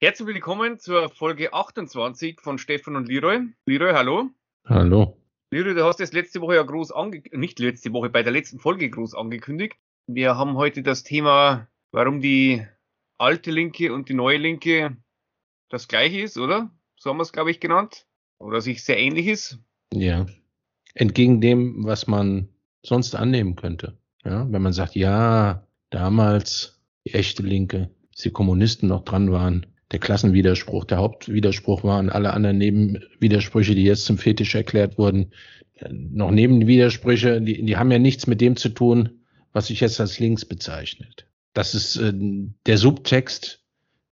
Herzlich willkommen zur Folge 28 von Stefan und Leroy. Leroy, hallo. Hallo. Leroy, du hast das letzte Woche ja groß angekündigt, nicht letzte Woche, bei der letzten Folge groß angekündigt. Wir haben heute das Thema, warum die alte Linke und die neue Linke das gleiche ist, oder? So haben wir es, glaube ich, genannt. Oder sich sehr ähnlich ist. Ja. Entgegen dem, was man sonst annehmen könnte. Ja, wenn man sagt, ja, damals die echte Linke, als die Kommunisten noch dran waren, der Klassenwiderspruch, der Hauptwiderspruch waren alle anderen Nebenwidersprüche, die jetzt zum Fetisch erklärt wurden, noch Nebenwidersprüche, die, die haben ja nichts mit dem zu tun, was sich jetzt als links bezeichnet. Das ist äh, der Subtext,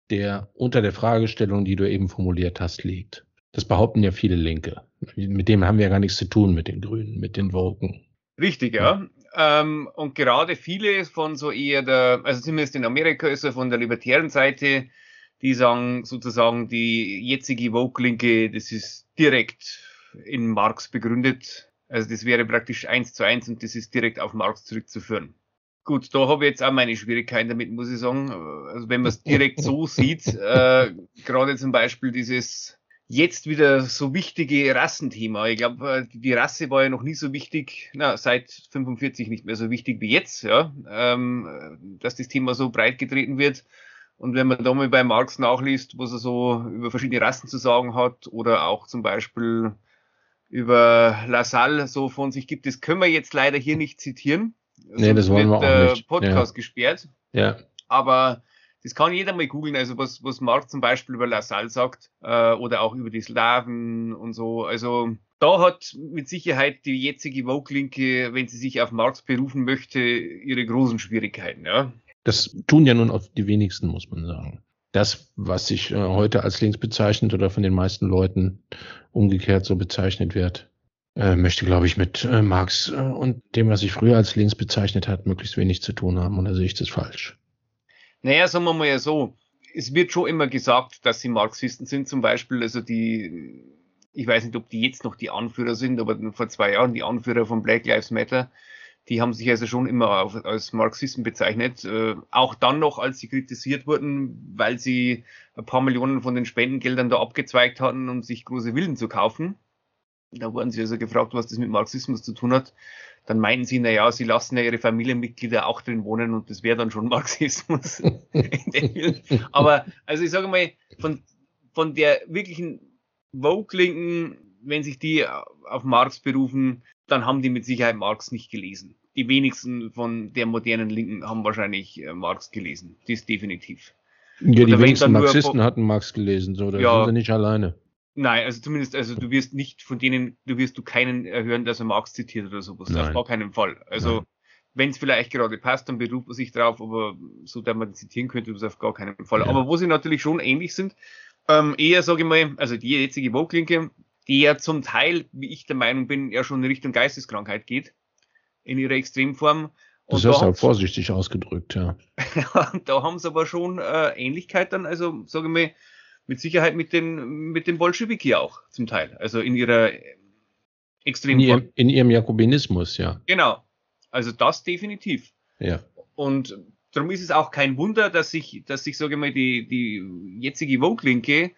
der unter der Fragestellung, die du eben formuliert hast, liegt. Das behaupten ja viele Linke. Mit dem haben wir ja gar nichts zu tun, mit den Grünen, mit den Woken. Richtig, ja. Ähm, und gerade viele von so eher der, also zumindest in Amerika ist er von der libertären Seite, die sagen sozusagen, die jetzige Vogue-Linke, das ist direkt in Marx begründet. Also das wäre praktisch eins zu eins und das ist direkt auf Marx zurückzuführen. Gut, da habe ich jetzt auch meine Schwierigkeiten damit, muss ich sagen. Also wenn man es direkt so sieht, äh, gerade zum Beispiel dieses jetzt wieder so wichtige Rassenthema. Ich glaube, äh, die Rasse war ja noch nie so wichtig, na, seit 45 nicht mehr so wichtig wie jetzt, ja, ähm, dass das Thema so breit getreten wird. Und wenn man da mal bei Marx nachliest, was er so über verschiedene Rassen zu sagen hat, oder auch zum Beispiel über Lassalle so von sich gibt, das können wir jetzt leider hier nicht zitieren. Nee, das wollen wir auch nicht. Podcast ja. gesperrt. Ja. Aber das kann jeder mal googeln, also was, was Marx zum Beispiel über Lassalle sagt, äh, oder auch über die Slaven und so. Also da hat mit Sicherheit die jetzige Vogue-Linke, wenn sie sich auf Marx berufen möchte, ihre großen Schwierigkeiten, ja. Das tun ja nun auch die wenigsten, muss man sagen. Das, was sich äh, heute als links bezeichnet oder von den meisten Leuten umgekehrt so bezeichnet wird, äh, möchte, glaube ich, mit äh, Marx äh, und dem, was sich früher als links bezeichnet hat, möglichst wenig zu tun haben. Da sehe ich das falsch. Naja, sagen wir mal ja so. Es wird schon immer gesagt, dass sie Marxisten sind, zum Beispiel, also die, ich weiß nicht, ob die jetzt noch die Anführer sind, aber vor zwei Jahren die Anführer von Black Lives Matter, die haben sich also schon immer als Marxisten bezeichnet. Äh, auch dann noch, als sie kritisiert wurden, weil sie ein paar Millionen von den Spendengeldern da abgezweigt hatten, um sich große Villen zu kaufen. Da wurden sie also gefragt, was das mit Marxismus zu tun hat. Dann meinten sie, na ja, sie lassen ja ihre Familienmitglieder auch drin wohnen und das wäre dann schon Marxismus. Aber also ich sage mal, von, von der wirklichen Vogue-Linken, wenn sich die auf Marx berufen, dann haben die mit Sicherheit Marx nicht gelesen. Die wenigsten von der modernen Linken haben wahrscheinlich äh, Marx gelesen. Das definitiv. Ja, die wenigsten Marxisten hatten Marx gelesen, so, da ja, sind sie nicht alleine. Nein, also zumindest, also du wirst nicht von denen, du wirst du keinen hören, dass er Marx zitiert oder sowas. Nein. Auf gar keinen Fall. Also, wenn es vielleicht gerade passt, dann beruht man sich drauf, aber so, dass man zitieren könnte, das auf gar keinen Fall. Ja. Aber wo sie natürlich schon ähnlich sind, ähm, eher, sage ich mal, also die jetzige Vogue-Linke, die ja zum Teil, wie ich der Meinung bin, ja schon in Richtung Geisteskrankheit geht, in ihrer Extremform. Und das ist halt vorsichtig ausgedrückt, ja. da haben sie aber schon äh, Ähnlichkeit dann, also sage ich mal, mit Sicherheit mit den, mit den Bolschewiki auch zum Teil, also in ihrer Extremform. In ihrem, in ihrem Jakobinismus, ja. Genau, also das definitiv. Ja. Und darum ist es auch kein Wunder, dass sich, dass sich, sage ich mal, die, die jetzige Vogue-Linke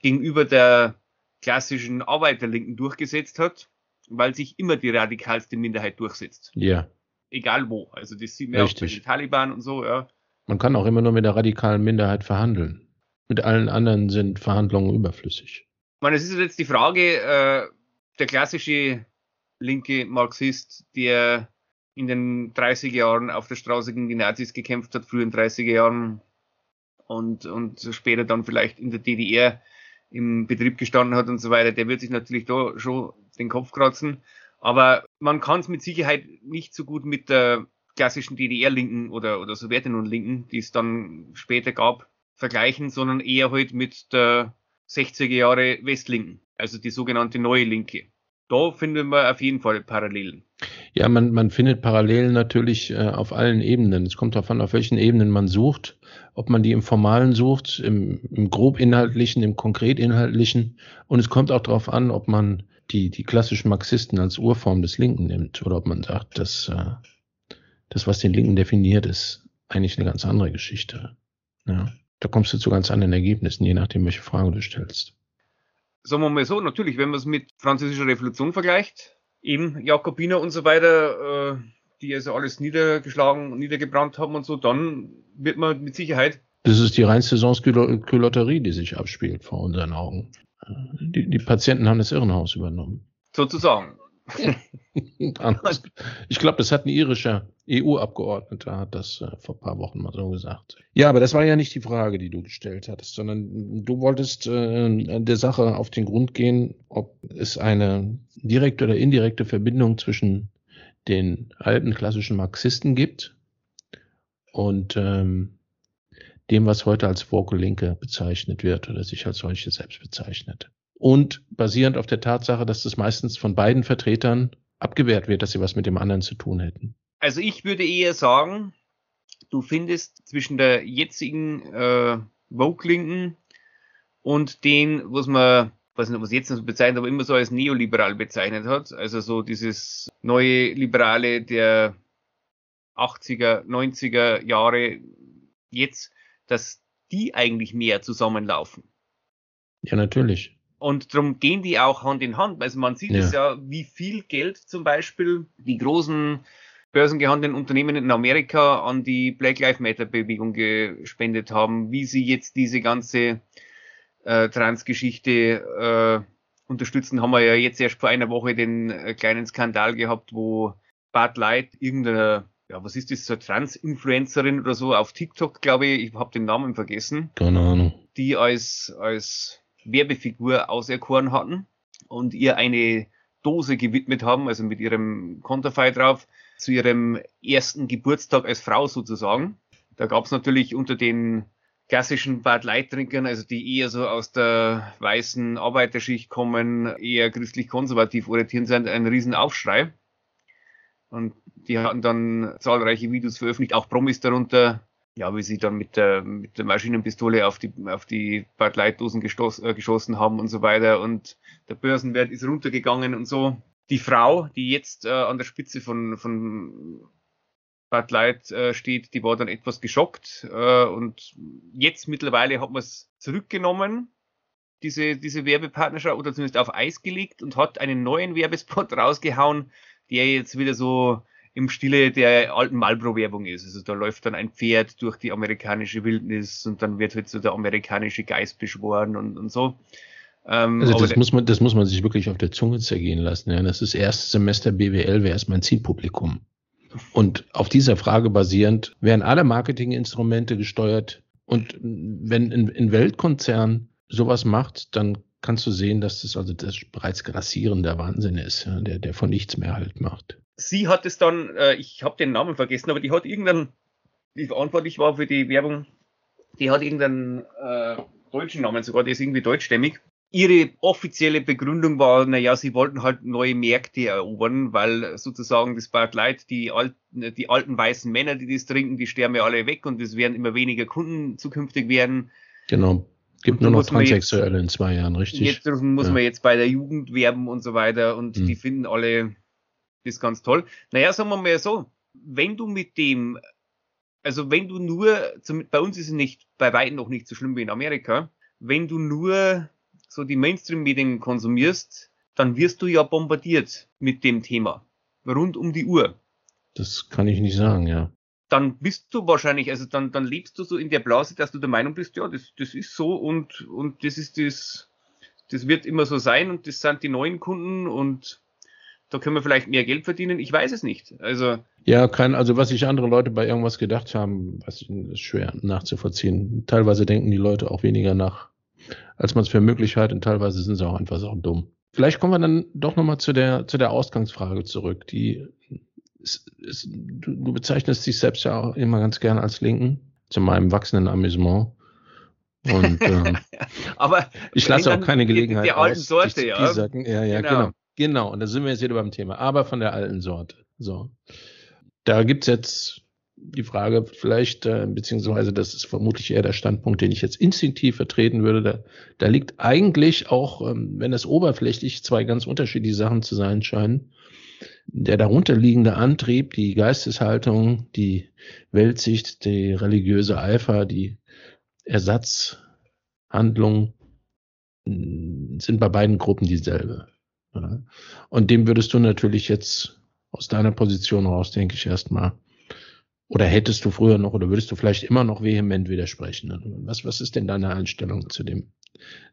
gegenüber der klassischen Arbeiterlinken durchgesetzt hat, weil sich immer die radikalste Minderheit durchsetzt. Ja. Egal wo. Also das sieht man auch bei den Taliban und so, ja. Man kann auch immer nur mit der radikalen Minderheit verhandeln. Mit allen anderen sind Verhandlungen überflüssig. Ich meine, es ist jetzt die Frage, äh, der klassische linke Marxist, der in den 30er Jahren auf der Straße gegen die Nazis gekämpft hat, früher in den 30er Jahren und, und später dann vielleicht in der DDR im Betrieb gestanden hat und so weiter, der wird sich natürlich da schon den Kopf kratzen. Aber man kann es mit Sicherheit nicht so gut mit der klassischen DDR-Linken oder, oder Sowjetunion-Linken, die es dann später gab, vergleichen, sondern eher halt mit der 60er Jahre Westlinken, also die sogenannte neue Linke. Da finden wir auf jeden Fall Parallelen. Ja, man, man findet Parallelen natürlich äh, auf allen Ebenen. Es kommt darauf an, auf welchen Ebenen man sucht ob man die im Formalen sucht, im, im grob inhaltlichen, im konkret inhaltlichen. Und es kommt auch darauf an, ob man die, die klassischen Marxisten als Urform des Linken nimmt oder ob man sagt, dass äh, das, was den Linken definiert, ist eigentlich eine ganz andere Geschichte. Ja. Da kommst du zu ganz anderen Ergebnissen, je nachdem, welche Frage du stellst. Sagen wir mal so, natürlich, wenn man es mit französischer Revolution vergleicht, eben Jakobiner und so weiter, äh, die also alles niedergeschlagen niedergebrannt haben und so, dann wird man mit Sicherheit. Das ist die reinste Saisonskülotterie, die sich abspielt vor unseren Augen. Die, die Patienten haben das Irrenhaus übernommen. Sozusagen. ich glaube, das hat ein irischer EU-Abgeordneter, hat das äh, vor ein paar Wochen mal so gesagt. Ja, aber das war ja nicht die Frage, die du gestellt hattest, sondern du wolltest äh, der Sache auf den Grund gehen, ob es eine direkte oder indirekte Verbindung zwischen den alten klassischen Marxisten gibt und ähm, dem, was heute als Woke Linke bezeichnet wird oder sich als solche selbst bezeichnet. Und basierend auf der Tatsache, dass das meistens von beiden Vertretern abgewehrt wird, dass sie was mit dem anderen zu tun hätten. Also ich würde eher sagen, du findest zwischen der jetzigen äh, Vogue-Linken und den, was man, weiß nicht, was jetzt noch bezeichnet, aber immer so als neoliberal bezeichnet hat, also so dieses neue Liberale der 80er, 90er Jahre jetzt, dass die eigentlich mehr zusammenlaufen. Ja, natürlich. Und darum gehen die auch Hand in Hand. Also man sieht es ja. ja, wie viel Geld zum Beispiel die großen börsengehandelten Unternehmen in Amerika an die Black Lives Matter Bewegung gespendet haben, wie sie jetzt diese ganze äh, Trans-Geschichte äh, unterstützen, haben wir ja jetzt erst vor einer Woche den äh, kleinen Skandal gehabt, wo Bad Light irgendeine, ja, was ist das, so Trans-Influencerin oder so auf TikTok, glaube ich, ich habe den Namen vergessen. Keine Ahnung. Die als, als Werbefigur auserkoren hatten und ihr eine Dose gewidmet haben, also mit ihrem Konterfei drauf, zu ihrem ersten Geburtstag als Frau sozusagen. Da gab es natürlich unter den klassischen Bad Light-Trinkern, also die eher so aus der weißen Arbeiterschicht kommen, eher christlich-konservativ orientiert sind, einen riesen Aufschrei. Und die hatten dann zahlreiche Videos veröffentlicht, auch Promis darunter, ja, wie sie dann mit der, mit der Maschinenpistole auf die, auf die Bad Light-Dosen äh, geschossen haben und so weiter. Und der Börsenwert ist runtergegangen und so die Frau, die jetzt äh, an der Spitze von, von Bud Light äh, steht, die war dann etwas geschockt äh, und jetzt mittlerweile hat man es zurückgenommen, diese, diese Werbepartnerschaft oder zumindest auf Eis gelegt und hat einen neuen Werbespot rausgehauen, der jetzt wieder so im Stile der alten Marlboro-Werbung ist. Also da läuft dann ein Pferd durch die amerikanische Wildnis und dann wird halt so der amerikanische Geist beschworen und, und so. Ähm, also das muss man, das muss man sich wirklich auf der Zunge zergehen lassen. Ja. Das ist erstes Semester BWL, wer ist mein Zielpublikum? Und auf dieser Frage basierend werden alle Marketinginstrumente gesteuert. Und wenn ein, ein Weltkonzern sowas macht, dann kannst du sehen, dass das also das bereits grassierender Wahnsinn ist, ja, der, der von nichts mehr halt macht. Sie hat es dann, äh, ich habe den Namen vergessen, aber die hat irgendeinen, die verantwortlich war für die Werbung, die hat irgendeinen äh, deutschen Namen sogar, der ist irgendwie deutschstämmig ihre offizielle Begründung war, naja, sie wollten halt neue Märkte erobern, weil sozusagen das Bad Light, die alten, die alten weißen Männer, die das trinken, die sterben ja alle weg und es werden immer weniger Kunden zukünftig werden. Genau. Gibt nur noch Transsexuelle in zwei Jahren, richtig? Jetzt muss ja. man jetzt bei der Jugend werben und so weiter und hm. die finden alle das ganz toll. Naja, sagen wir mal so, wenn du mit dem, also wenn du nur, bei uns ist es nicht, bei weitem noch nicht so schlimm wie in Amerika, wenn du nur so die Mainstream-Medien konsumierst, dann wirst du ja bombardiert mit dem Thema. Rund um die Uhr. Das kann ich nicht sagen, ja. Dann bist du wahrscheinlich, also dann, dann lebst du so in der Blase, dass du der Meinung bist, ja, das, das ist so und, und das ist das, das wird immer so sein und das sind die neuen Kunden und da können wir vielleicht mehr Geld verdienen. Ich weiß es nicht. Also ja, kein, also was sich andere Leute bei irgendwas gedacht haben, was ist schwer nachzuvollziehen. Teilweise denken die Leute auch weniger nach als man es für möglich hält und teilweise sind sie auch einfach so dumm. Vielleicht kommen wir dann doch nochmal zu der, zu der Ausgangsfrage zurück. Die ist, ist, du, du bezeichnest dich selbst ja auch immer ganz gerne als Linken, zu meinem wachsenden Amüsement. Und ähm, aber ich lasse auch keine Gelegenheit. Der alten Sorte, aus, ja. Sagen, ja, ja, genau. genau. Genau, und da sind wir jetzt wieder beim Thema. Aber von der alten Sorte. So. Da gibt's jetzt die Frage vielleicht, äh, beziehungsweise das ist vermutlich eher der Standpunkt, den ich jetzt instinktiv vertreten würde. Da, da liegt eigentlich auch, ähm, wenn es oberflächlich zwei ganz unterschiedliche Sachen zu sein scheinen, der darunterliegende Antrieb, die Geisteshaltung, die Weltsicht, die religiöse Eifer, die Ersatzhandlung sind bei beiden Gruppen dieselbe. Und dem würdest du natürlich jetzt aus deiner Position raus, denke ich, erstmal, oder hättest du früher noch, oder würdest du vielleicht immer noch vehement widersprechen? Was, was ist denn deine Einstellung zu dem,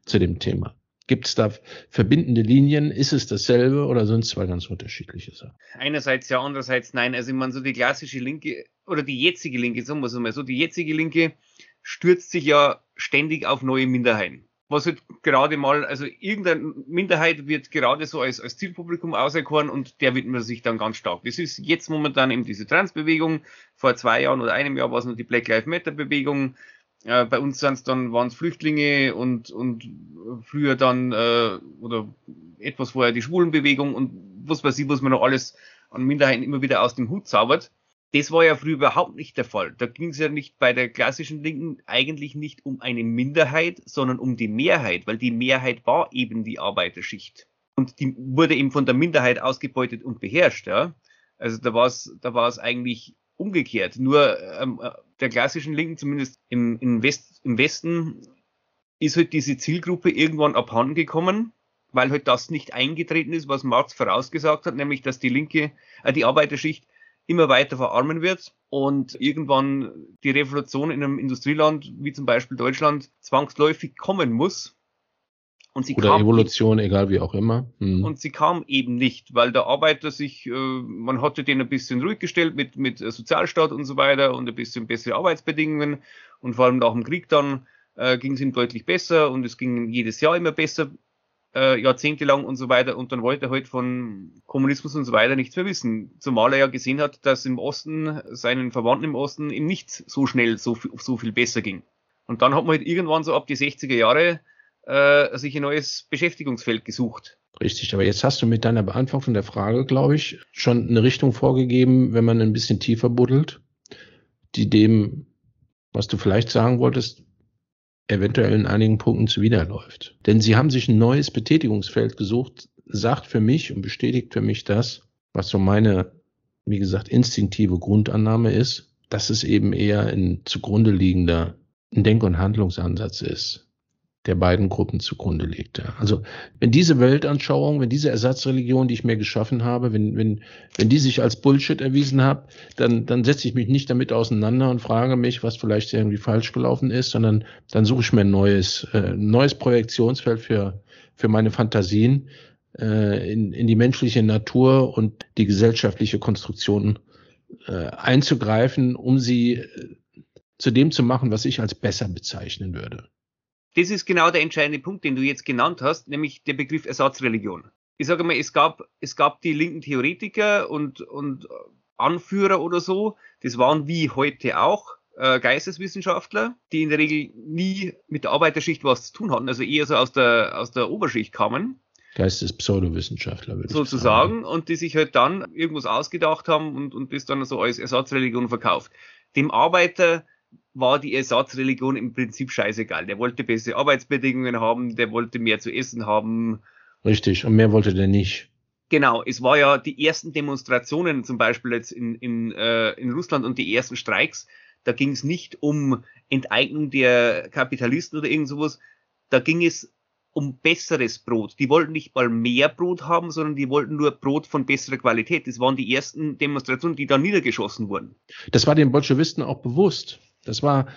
zu dem Thema? Gibt es da verbindende Linien? Ist es dasselbe oder sind es zwei ganz unterschiedliche Sachen? Einerseits ja, andererseits nein. Also ich meine, so die klassische Linke oder die jetzige Linke, sagen wir es mal so, die jetzige Linke stürzt sich ja ständig auf neue Minderheiten was halt gerade mal, also irgendeine Minderheit wird gerade so als, als Zielpublikum auserkoren und der widmet sich dann ganz stark. Das ist jetzt momentan eben diese Transbewegung. Vor zwei Jahren oder einem Jahr war es noch die Black Lives Matter Bewegung. Äh, bei uns sind dann waren es Flüchtlinge und und früher dann äh, oder etwas vorher die Schwulenbewegung und was weiß ich, was man noch alles an Minderheiten immer wieder aus dem Hut zaubert. Das war ja früher überhaupt nicht der Fall. Da ging es ja nicht bei der klassischen Linken eigentlich nicht um eine Minderheit, sondern um die Mehrheit, weil die Mehrheit war eben die Arbeiterschicht. Und die wurde eben von der Minderheit ausgebeutet und beherrscht. Ja? Also da war es da war's eigentlich umgekehrt. Nur ähm, der klassischen Linken, zumindest im, im, West, im Westen, ist halt diese Zielgruppe irgendwann abhanden gekommen, weil halt das nicht eingetreten ist, was Marx vorausgesagt hat, nämlich dass die Linke, äh, die Arbeiterschicht immer weiter verarmen wird und irgendwann die Revolution in einem Industrieland wie zum Beispiel Deutschland zwangsläufig kommen muss. Und sie Oder Evolution, eben, egal wie auch immer. Mhm. Und sie kam eben nicht, weil der Arbeiter sich, äh, man hatte den ein bisschen ruhig gestellt mit, mit Sozialstaat und so weiter und ein bisschen bessere Arbeitsbedingungen und vor allem nach dem Krieg dann äh, ging es ihm deutlich besser und es ging jedes Jahr immer besser äh, jahrzehntelang und so weiter und dann wollte er halt von Kommunismus und so weiter nichts mehr wissen. Zumal er ja gesehen hat, dass im Osten, seinen Verwandten im Osten, ihm nicht so schnell so, so viel besser ging. Und dann hat man halt irgendwann so ab die 60er Jahre äh, sich ein neues Beschäftigungsfeld gesucht. Richtig, aber jetzt hast du mit deiner Beantwortung der Frage, glaube ich, schon eine Richtung vorgegeben, wenn man ein bisschen tiefer buddelt, die dem, was du vielleicht sagen wolltest, eventuell in einigen Punkten zuwiderläuft. Denn sie haben sich ein neues Betätigungsfeld gesucht, sagt für mich und bestätigt für mich das, was so meine, wie gesagt, instinktive Grundannahme ist, dass es eben eher ein zugrunde liegender Denk- und Handlungsansatz ist der beiden Gruppen zugrunde legte. Also wenn diese Weltanschauung, wenn diese Ersatzreligion, die ich mir geschaffen habe, wenn, wenn, wenn die sich als Bullshit erwiesen hat, dann, dann setze ich mich nicht damit auseinander und frage mich, was vielleicht irgendwie falsch gelaufen ist, sondern dann suche ich mir ein neues, äh, neues Projektionsfeld für, für meine Fantasien äh, in, in die menschliche Natur und die gesellschaftliche Konstruktion äh, einzugreifen, um sie äh, zu dem zu machen, was ich als besser bezeichnen würde das ist genau der entscheidende Punkt, den du jetzt genannt hast, nämlich der Begriff Ersatzreligion. Ich sage mal, es gab, es gab die linken Theoretiker und, und Anführer oder so, das waren wie heute auch äh, Geisteswissenschaftler, die in der Regel nie mit der Arbeiterschicht was zu tun hatten, also eher so aus der, aus der Oberschicht kamen. Geistespseudowissenschaftler, würde sozusagen, ich sagen. und die sich halt dann irgendwas ausgedacht haben und, und das dann so als Ersatzreligion verkauft. Dem Arbeiter war die Ersatzreligion im Prinzip scheißegal. Der wollte bessere Arbeitsbedingungen haben, der wollte mehr zu essen haben. Richtig, und mehr wollte der nicht. Genau, es war ja die ersten Demonstrationen, zum Beispiel jetzt in, in, äh, in Russland und die ersten Streiks, da ging es nicht um Enteignung der Kapitalisten oder irgend sowas, da ging es um besseres Brot. Die wollten nicht mal mehr Brot haben, sondern die wollten nur Brot von besserer Qualität. Das waren die ersten Demonstrationen, die da niedergeschossen wurden. Das war den Bolschewisten auch bewusst. Das war,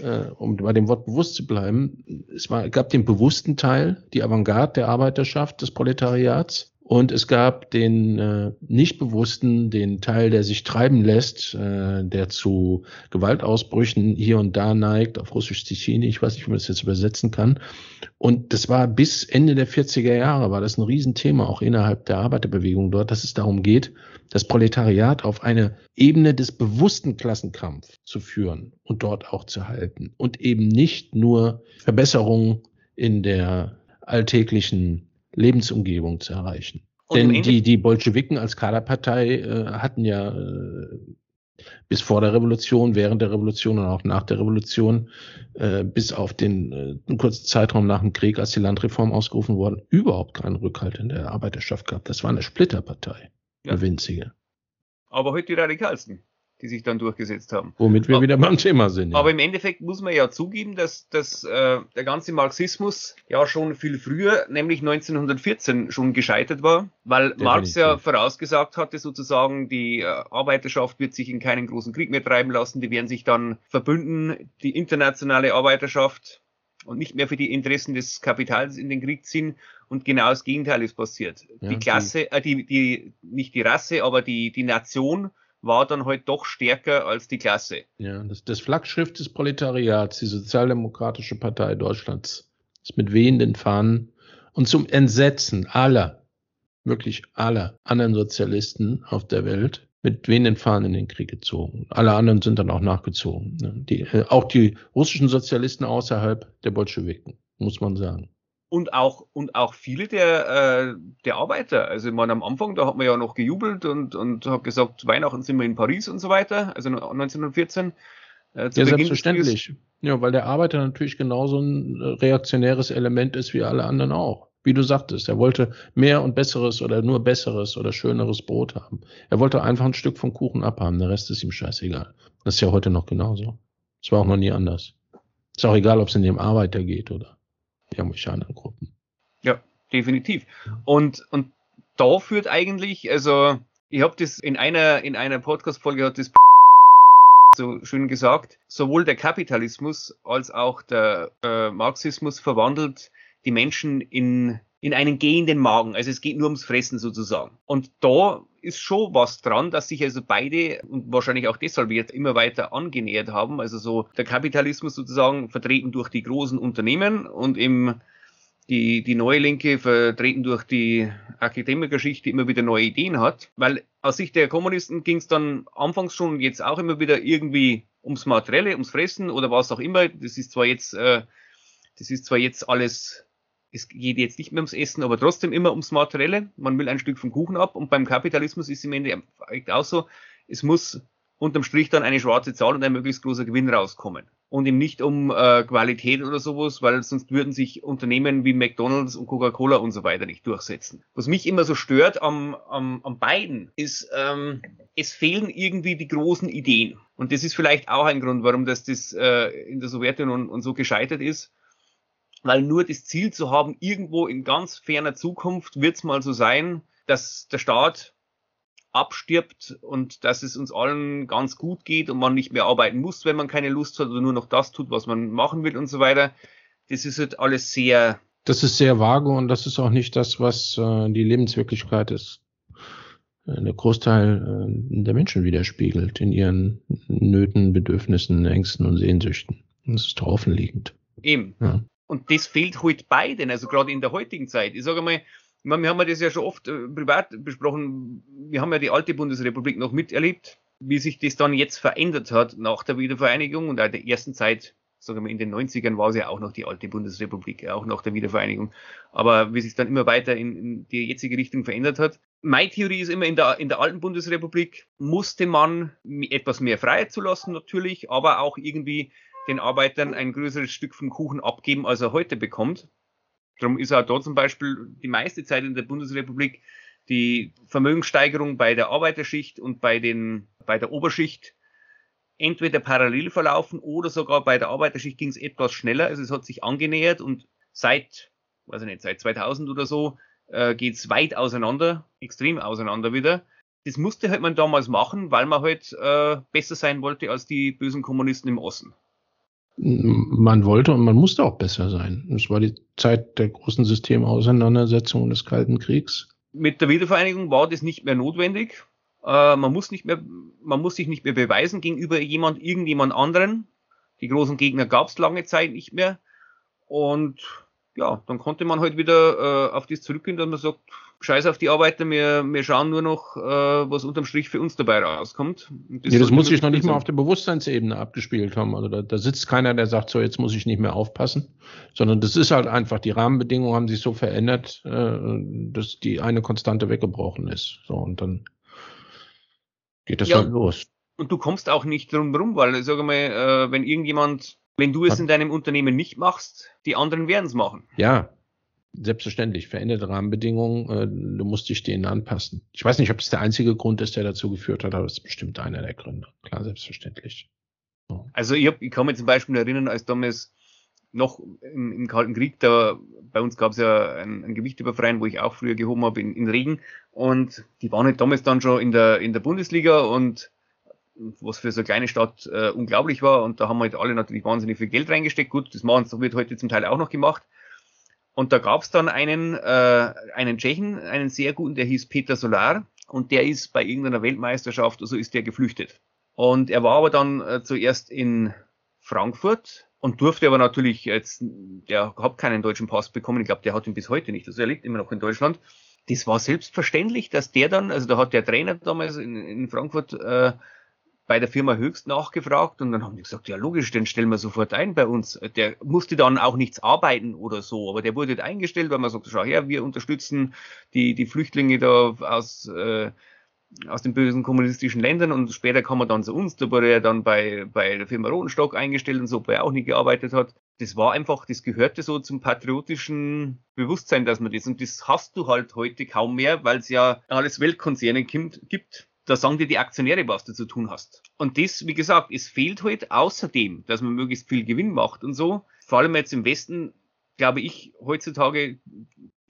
äh, um bei dem Wort bewusst zu bleiben, es war, gab den bewussten Teil, die Avantgarde der Arbeiterschaft, des Proletariats. Und es gab den äh, nicht bewussten, den Teil, der sich treiben lässt, äh, der zu Gewaltausbrüchen hier und da neigt, auf Russisch Ticini, ich weiß nicht, wie man das jetzt übersetzen kann. Und das war bis Ende der 40er Jahre, war das ein Riesenthema, auch innerhalb der Arbeiterbewegung dort, dass es darum geht, das Proletariat auf eine Ebene des bewussten Klassenkampfs zu führen und dort auch zu halten. Und eben nicht nur Verbesserungen in der alltäglichen Lebensumgebung zu erreichen. Und Denn die, die Bolschewiken als Kaderpartei äh, hatten ja äh, bis vor der Revolution, während der Revolution und auch nach der Revolution, äh, bis auf den äh, einen kurzen Zeitraum nach dem Krieg, als die Landreform ausgerufen wurde, überhaupt keinen Rückhalt in der Arbeiterschaft gehabt. Das war eine Splitterpartei, ja. eine winzige. Aber heute die radikalsten. Die sich dann durchgesetzt haben. Womit wir aber, wieder beim Thema sind. Ja. Aber im Endeffekt muss man ja zugeben, dass, dass äh, der ganze Marxismus ja schon viel früher, nämlich 1914, schon gescheitert war, weil Definitiv. Marx ja vorausgesagt hatte, sozusagen, die äh, Arbeiterschaft wird sich in keinen großen Krieg mehr treiben lassen, die werden sich dann verbünden, die internationale Arbeiterschaft und nicht mehr für die Interessen des Kapitals in den Krieg ziehen. Und genau das Gegenteil ist passiert. Ja, die Klasse, äh, die, die, nicht die Rasse, aber die, die Nation war dann halt doch stärker als die Klasse. Ja, das, das Flaggschiff des Proletariats, die Sozialdemokratische Partei Deutschlands, ist mit wehenden Fahnen und zum Entsetzen aller, wirklich aller anderen Sozialisten auf der Welt mit wehenden Fahnen in den Krieg gezogen. Alle anderen sind dann auch nachgezogen. Die, äh, auch die russischen Sozialisten außerhalb der Bolschewiken, muss man sagen und auch und auch viele der äh, der Arbeiter. Also ich meine, am Anfang, da hat man ja noch gejubelt und und hat gesagt, Weihnachten sind wir in Paris und so weiter. Also 1914. Äh, ja, selbstverständlich. Ja, weil der Arbeiter natürlich genauso ein äh, reaktionäres Element ist wie alle anderen auch. Wie du sagtest, er wollte mehr und besseres oder nur besseres oder schöneres Brot haben. Er wollte einfach ein Stück vom Kuchen abhaben, der Rest ist ihm scheißegal. Das ist ja heute noch genauso. Es war auch noch nie anders. Ist auch egal, ob es in dem Arbeiter geht oder irgendwelche anderen Gruppen. Ja, definitiv. Und, und da führt eigentlich, also ich habe das in einer, in einer Podcast-Folge hat das so schön gesagt, sowohl der Kapitalismus als auch der äh, Marxismus verwandelt die Menschen in, in einen gehenden Magen. Also es geht nur ums Fressen sozusagen. Und da ist schon was dran, dass sich also beide und wahrscheinlich auch deshalb jetzt immer weiter angenähert haben. Also so der Kapitalismus sozusagen vertreten durch die großen Unternehmen und im die, die neue Linke vertreten durch die Akademikerschicht, die immer wieder neue Ideen hat. Weil aus Sicht der Kommunisten ging es dann anfangs schon jetzt auch immer wieder irgendwie ums Materielle, ums Fressen oder was auch immer. Das ist zwar jetzt, äh, das ist zwar jetzt alles es geht jetzt nicht mehr ums Essen, aber trotzdem immer ums Materielle. Man will ein Stück vom Kuchen ab und beim Kapitalismus ist im Endeffekt auch so, es muss unterm Strich dann eine schwarze Zahl und ein möglichst großer Gewinn rauskommen. Und eben nicht um äh, Qualität oder sowas, weil sonst würden sich Unternehmen wie McDonalds und Coca-Cola und so weiter nicht durchsetzen. Was mich immer so stört am, am, am beiden ist, ähm, es fehlen irgendwie die großen Ideen. Und das ist vielleicht auch ein Grund, warum das, das äh, in der Sowjetunion und so gescheitert ist weil nur das Ziel zu haben, irgendwo in ganz ferner Zukunft wird es mal so sein, dass der Staat abstirbt und dass es uns allen ganz gut geht und man nicht mehr arbeiten muss, wenn man keine Lust hat oder nur noch das tut, was man machen will und so weiter. Das ist halt alles sehr. Das ist sehr vage und das ist auch nicht das, was äh, die Lebenswirklichkeit ist. Äh, der Großteil äh, der Menschen widerspiegelt in ihren Nöten, Bedürfnissen, Ängsten und Sehnsüchten. Das ist offenliegend. Eben. Ja. Und das fehlt halt beiden, also gerade in der heutigen Zeit. Ich sage mal, wir haben ja das ja schon oft äh, privat besprochen. Wir haben ja die alte Bundesrepublik noch miterlebt, wie sich das dann jetzt verändert hat nach der Wiedervereinigung und auch der ersten Zeit, sagen wir in den 90ern war es ja auch noch die alte Bundesrepublik, auch nach der Wiedervereinigung. Aber wie sich dann immer weiter in, in die jetzige Richtung verändert hat. Meine Theorie ist immer, in der, in der alten Bundesrepublik musste man etwas mehr Freiheit zulassen natürlich, aber auch irgendwie den Arbeitern ein größeres Stück vom Kuchen abgeben, als er heute bekommt. Darum ist auch da zum Beispiel die meiste Zeit in der Bundesrepublik die Vermögenssteigerung bei der Arbeiterschicht und bei, den, bei der Oberschicht entweder parallel verlaufen oder sogar bei der Arbeiterschicht ging es etwas schneller. Also es hat sich angenähert und seit, weiß ich nicht, seit 2000 oder so äh, geht es weit auseinander, extrem auseinander wieder. Das musste halt man damals machen, weil man halt äh, besser sein wollte als die bösen Kommunisten im Osten man wollte und man musste auch besser sein. Es war die Zeit der großen Systemauseinandersetzung des Kalten Kriegs. Mit der Wiedervereinigung war das nicht mehr notwendig. Äh, man muss nicht mehr, man muss sich nicht mehr beweisen gegenüber jemand, irgendjemand anderen. Die großen Gegner gab es lange Zeit nicht mehr. Und ja, dann konnte man halt wieder äh, auf das zurückgehen, dass man sagt, scheiß auf die Arbeiter, wir, wir schauen nur noch, äh, was unterm Strich für uns dabei rauskommt. Das, ja, das muss sich noch nicht mal auf der Bewusstseinsebene abgespielt haben. Also da, da sitzt keiner, der sagt, so jetzt muss ich nicht mehr aufpassen, sondern das ist halt einfach, die Rahmenbedingungen haben sich so verändert, äh, dass die eine Konstante weggebrochen ist. So, und dann geht das ja, halt los. Und du kommst auch nicht drum rum, weil, sag mal, äh, wenn irgendjemand wenn du es in deinem Unternehmen nicht machst, die anderen werden es machen. Ja, Selbstverständlich, veränderte Rahmenbedingungen, äh, du musst dich denen anpassen. Ich weiß nicht, ob das der einzige Grund ist, der dazu geführt hat, aber es ist bestimmt einer der Gründe. Klar, selbstverständlich. So. Also ich, hab, ich kann mich zum Beispiel erinnern, als damals noch im, im Kalten Krieg, da bei uns gab es ja einen, einen Gewichtheberverein, wo ich auch früher gehoben habe in, in Regen und die waren halt damals dann schon in der, in der Bundesliga und was für so eine kleine Stadt äh, unglaublich war und da haben halt alle natürlich wahnsinnig viel Geld reingesteckt. Gut, das machen, wird heute zum Teil auch noch gemacht. Und da gab es dann einen, äh, einen Tschechen, einen sehr guten, der hieß Peter Solar und der ist bei irgendeiner Weltmeisterschaft, also ist der geflüchtet. Und er war aber dann äh, zuerst in Frankfurt und durfte aber natürlich jetzt, der hat keinen deutschen Pass bekommen, ich glaube, der hat ihn bis heute nicht, also er lebt immer noch in Deutschland. Das war selbstverständlich, dass der dann, also da hat der Trainer damals in, in Frankfurt äh, bei der Firma Höchst nachgefragt und dann haben die gesagt, ja logisch, den stellen wir sofort ein bei uns. Der musste dann auch nichts arbeiten oder so, aber der wurde eingestellt, weil man sagt, schau her, wir unterstützen die, die Flüchtlinge da aus, äh, aus den bösen kommunistischen Ländern und später kam er dann zu uns, da wurde er dann bei, bei der Firma Rotenstock eingestellt und so, wo er auch nie gearbeitet hat. Das war einfach, das gehörte so zum patriotischen Bewusstsein, dass man das, und das hast du halt heute kaum mehr, weil es ja alles Weltkonzerne gibt, da sagen dir die Aktionäre, was du zu tun hast. Und das, wie gesagt, es fehlt halt außerdem, dass man möglichst viel Gewinn macht und so. Vor allem jetzt im Westen, glaube ich, heutzutage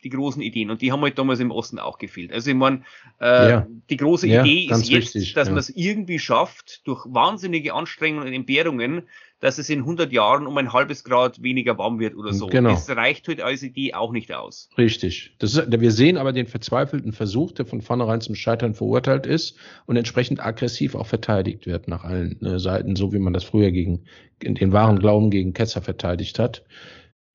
die großen Ideen. Und die haben halt damals im Osten auch gefehlt. Also ich meine, äh, ja. die große ja, Idee ist jetzt, richtig, dass ja. man es irgendwie schafft, durch wahnsinnige Anstrengungen und Entbehrungen, dass es in 100 Jahren um ein halbes Grad weniger warm wird oder so. Genau. Das reicht halt als Idee auch nicht aus. Richtig. Ist, wir sehen aber den verzweifelten Versuch, der von vornherein zum Scheitern verurteilt ist und entsprechend aggressiv auch verteidigt wird nach allen äh, Seiten, so wie man das früher gegen den wahren Glauben gegen Ketzer verteidigt hat.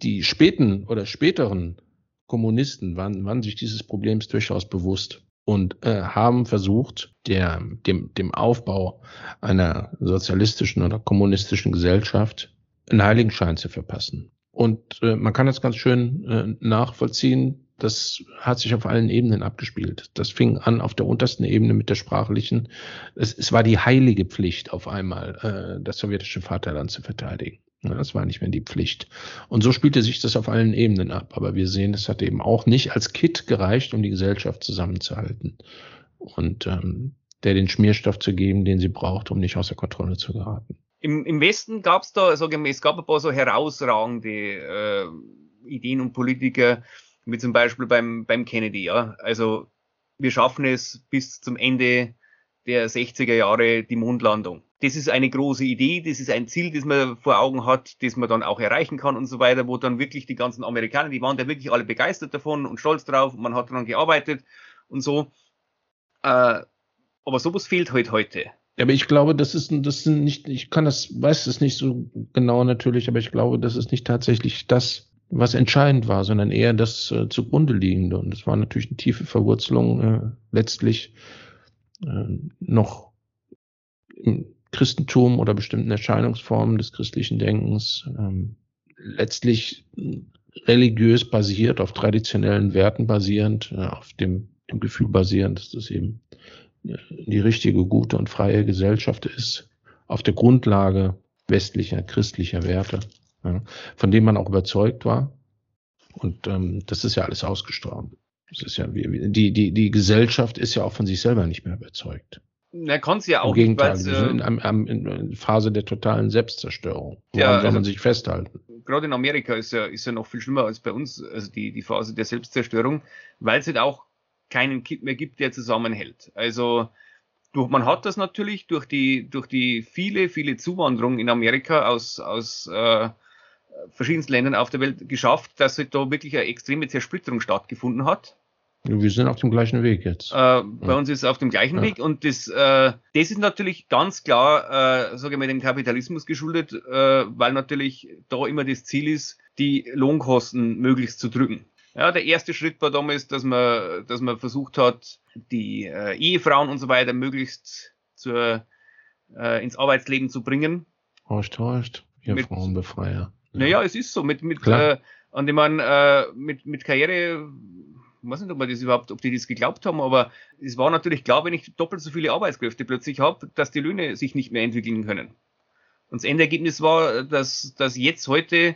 Die späten oder späteren Kommunisten waren, waren sich dieses Problems durchaus bewusst und äh, haben versucht, der, dem, dem Aufbau einer sozialistischen oder kommunistischen Gesellschaft einen Heiligenschein zu verpassen. Und äh, man kann das ganz schön äh, nachvollziehen. Das hat sich auf allen Ebenen abgespielt. Das fing an auf der untersten Ebene mit der sprachlichen. Es, es war die heilige Pflicht, auf einmal äh, das sowjetische Vaterland zu verteidigen. Das war nicht mehr die Pflicht. Und so spielte sich das auf allen Ebenen ab. Aber wir sehen, es hat eben auch nicht als Kit gereicht, um die Gesellschaft zusammenzuhalten. Und ähm, der den Schmierstoff zu geben, den sie braucht, um nicht außer Kontrolle zu geraten. Im, im Westen gab es da, sage ich es gab ein paar so herausragende äh, Ideen und Politiker, wie zum Beispiel beim, beim Kennedy, ja. Also wir schaffen es bis zum Ende der 60er Jahre die Mondlandung das ist eine große Idee, das ist ein Ziel, das man vor Augen hat, das man dann auch erreichen kann und so weiter, wo dann wirklich die ganzen Amerikaner, die waren da wirklich alle begeistert davon und stolz drauf, man hat daran gearbeitet und so. Äh, aber sowas fehlt halt heute. Aber ich glaube, das ist, das sind nicht, ich kann das, weiß es nicht so genau natürlich, aber ich glaube, das ist nicht tatsächlich das, was entscheidend war, sondern eher das äh, zugrunde liegende. Und das war natürlich eine tiefe Verwurzelung äh, letztlich noch im Christentum oder bestimmten Erscheinungsformen des christlichen Denkens ähm, letztlich religiös basiert, auf traditionellen Werten basierend, äh, auf dem, dem Gefühl basierend, dass das eben äh, die richtige, gute und freie Gesellschaft ist, auf der Grundlage westlicher, christlicher Werte, ja, von denen man auch überzeugt war. Und ähm, das ist ja alles ausgestorben. Das ist ja, die, die, die Gesellschaft ist ja auch von sich selber nicht mehr überzeugt. Na, kann es ja auch. Im Gegenteil, wir sind in, in, in, Phase der totalen Selbstzerstörung. Woran ja, soll also, man sich festhalten? Gerade in Amerika ist ja, ist ja noch viel schlimmer als bei uns, also die, die Phase der Selbstzerstörung, weil es halt auch keinen Kit mehr gibt, der zusammenhält. Also durch, man hat das natürlich durch die, durch die viele, viele Zuwanderung in Amerika aus, aus äh, verschiedensten Ländern auf der Welt geschafft, dass halt da wirklich eine extreme Zersplitterung stattgefunden hat. Wir sind auf dem gleichen Weg jetzt. Äh, bei uns ist es auf dem gleichen ja. Weg und das, äh, das ist natürlich ganz klar, äh, sage ich mal, dem Kapitalismus geschuldet, äh, weil natürlich da immer das Ziel ist, die Lohnkosten möglichst zu drücken. Ja, der erste Schritt war damals, dass man, dass man versucht hat, die äh, Ehefrauen und so weiter möglichst zur, äh, ins Arbeitsleben zu bringen. Horcht, horcht, ihr mit, Frauenbefreier. Ja. Naja, es ist so, mit, mit, an dem man mit, mit Karriere ich weiß nicht, ob man das überhaupt, ob die das geglaubt haben, aber es war natürlich klar, wenn ich doppelt so viele Arbeitskräfte plötzlich habe, dass die Löhne sich nicht mehr entwickeln können. Und das Endergebnis war, dass, dass jetzt heute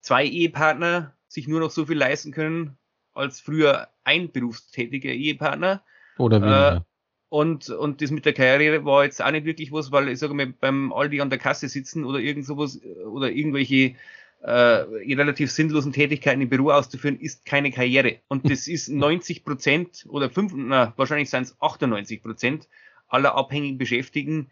zwei Ehepartner sich nur noch so viel leisten können als früher ein berufstätiger Ehepartner. Oder weniger. Äh, und, und das mit der Karriere war jetzt auch nicht wirklich was, weil ich sage mal, beim Aldi an der Kasse sitzen oder irgend sowas oder irgendwelche äh, relativ sinnlosen Tätigkeiten im Büro auszuführen, ist keine Karriere. Und das ist 90 Prozent oder fünf, na, wahrscheinlich seien es 98 Prozent aller abhängigen Beschäftigten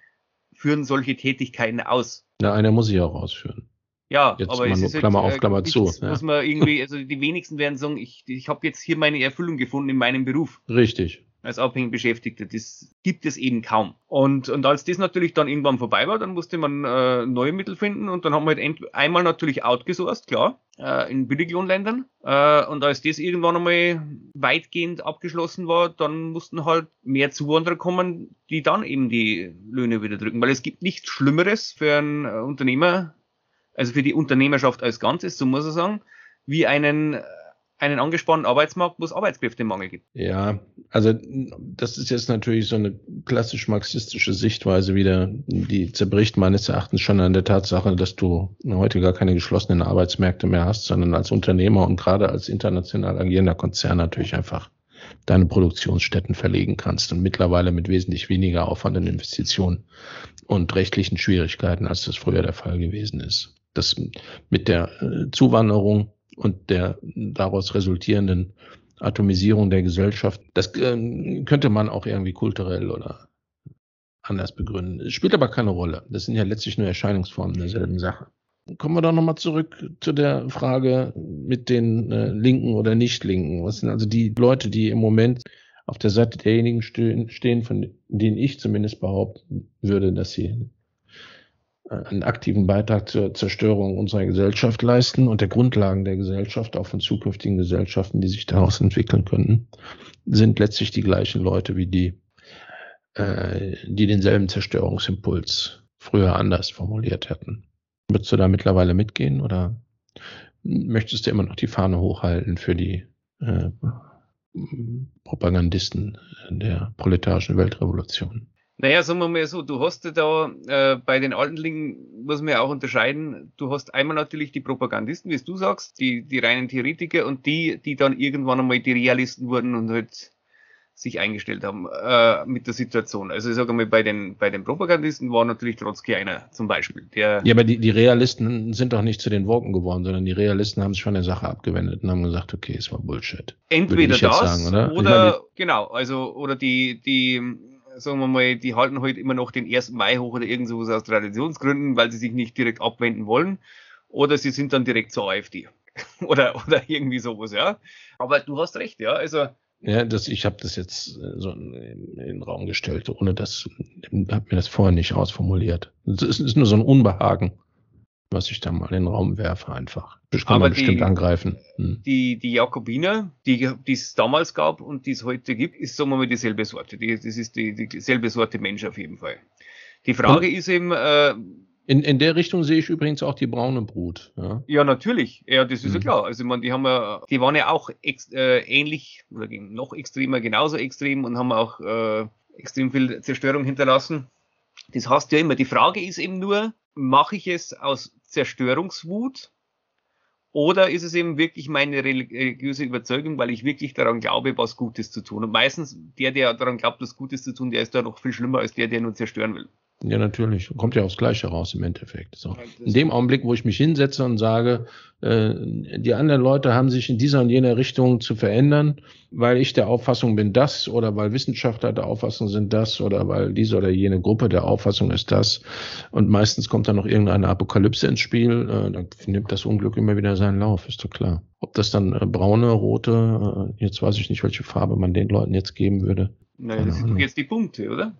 führen solche Tätigkeiten aus. Ja, einer muss sie auch ausführen. Ja, Jetzt aber es ist Klammer halt, auf, Klammer zu, nichts, ja. was man irgendwie, also die wenigsten werden sagen, ich, ich habe jetzt hier meine Erfüllung gefunden in meinem Beruf Richtig. Als abhängig Beschäftigter. Das gibt es eben kaum. Und, und als das natürlich dann irgendwann vorbei war, dann musste man äh, neue Mittel finden und dann haben wir halt einmal natürlich outgesourced, klar, äh, in Billiglohnländern. Äh, und als das irgendwann einmal weitgehend abgeschlossen war, dann mussten halt mehr Zuwanderer kommen, die dann eben die Löhne wieder drücken. Weil es gibt nichts Schlimmeres für einen äh, Unternehmer, also für die Unternehmerschaft als Ganzes, so muss ich sagen, wie einen, einen angespannten Arbeitsmarkt, wo es Arbeitskräftemangel gibt. Ja, also das ist jetzt natürlich so eine klassisch marxistische Sichtweise wieder, die zerbricht meines Erachtens schon an der Tatsache, dass du heute gar keine geschlossenen Arbeitsmärkte mehr hast, sondern als Unternehmer und gerade als international agierender Konzern natürlich einfach deine Produktionsstätten verlegen kannst und mittlerweile mit wesentlich weniger Aufwand und Investitionen und rechtlichen Schwierigkeiten, als das früher der Fall gewesen ist. Das mit der äh, Zuwanderung und der daraus resultierenden Atomisierung der Gesellschaft, das äh, könnte man auch irgendwie kulturell oder anders begründen. Es spielt aber keine Rolle. Das sind ja letztlich nur Erscheinungsformen derselben Sache. Kommen wir doch nochmal zurück zu der Frage mit den äh, Linken oder Nicht-Linken. Was sind also die Leute, die im Moment auf der Seite derjenigen stehen, stehen, von denen ich zumindest behaupten würde, dass sie einen aktiven Beitrag zur Zerstörung unserer Gesellschaft leisten und der Grundlagen der Gesellschaft, auch von zukünftigen Gesellschaften, die sich daraus entwickeln könnten, sind letztlich die gleichen Leute wie die, äh, die denselben Zerstörungsimpuls früher anders formuliert hätten. Würdest du da mittlerweile mitgehen oder möchtest du immer noch die Fahne hochhalten für die äh, Propagandisten der proletarischen Weltrevolution? Naja, sagen wir mal so, du hast ja da äh, bei den alten Linken, muss man ja auch unterscheiden, du hast einmal natürlich die Propagandisten, wie es du sagst, die, die reinen Theoretiker und die, die dann irgendwann einmal die Realisten wurden und halt sich eingestellt haben äh, mit der Situation. Also ich sage mal, bei den, bei den Propagandisten war natürlich Trotzki einer zum Beispiel, der Ja, aber die, die Realisten sind doch nicht zu den Woken geworden, sondern die Realisten haben sich von der Sache abgewendet und haben gesagt, okay, es war Bullshit. entweder das sagen, oder? oder, meine, genau, also oder die die sagen wir mal, die halten heute immer noch den 1. Mai hoch oder irgend sowas aus Traditionsgründen, weil sie sich nicht direkt abwenden wollen oder sie sind dann direkt zur AfD oder oder irgendwie sowas, ja. Aber du hast recht, ja, also Ja, das, ich habe das jetzt äh, so in, in den Raum gestellt, ohne das, habe mir das vorher nicht ausformuliert. Es ist, ist nur so ein Unbehagen, was ich da mal in den Raum werfe einfach. Das kann Aber man bestimmt die- angreifen. Hm. die, die Jakobiner, die, die es damals gab und die es heute gibt, ist, sagen wir mal, dieselbe Sorte. Die, das ist die, die, dieselbe Sorte Mensch auf jeden Fall. Die Frage ist eben, äh, In, in der Richtung sehe ich übrigens auch die braune Brut. Ja. ja, natürlich, ja, das ist ja Mhm. klar. Also, man, die haben ja, die waren ja auch ex, äh, ähnlich oder noch extremer, genauso extrem und haben auch äh, extrem viel Zerstörung hinterlassen. Das hast du ja immer. Die Frage ist eben nur, mache ich es aus Zerstörungswut oder ist es eben wirklich meine religiöse Überzeugung, weil ich wirklich daran glaube, was Gutes zu tun? Und meistens der, der daran glaubt, was Gutes zu tun, der ist da noch viel schlimmer als der, der nur zerstören will. Ja, natürlich. Kommt ja aufs Gleiche raus im Endeffekt. So. In dem Augenblick, wo ich mich hinsetze und sage, äh, die anderen Leute haben sich in dieser und jener Richtung zu verändern, weil ich der Auffassung bin das oder weil Wissenschaftler der Auffassung sind das oder weil diese oder jene Gruppe der Auffassung ist das und meistens kommt dann noch irgendeine Apokalypse ins Spiel, äh, dann nimmt das Unglück immer wieder seinen Lauf, ist doch klar. Ob das dann äh, braune, rote, äh, jetzt weiß ich nicht, welche Farbe man den Leuten jetzt geben würde. Naja, Keine das sind jetzt die Punkte, oder?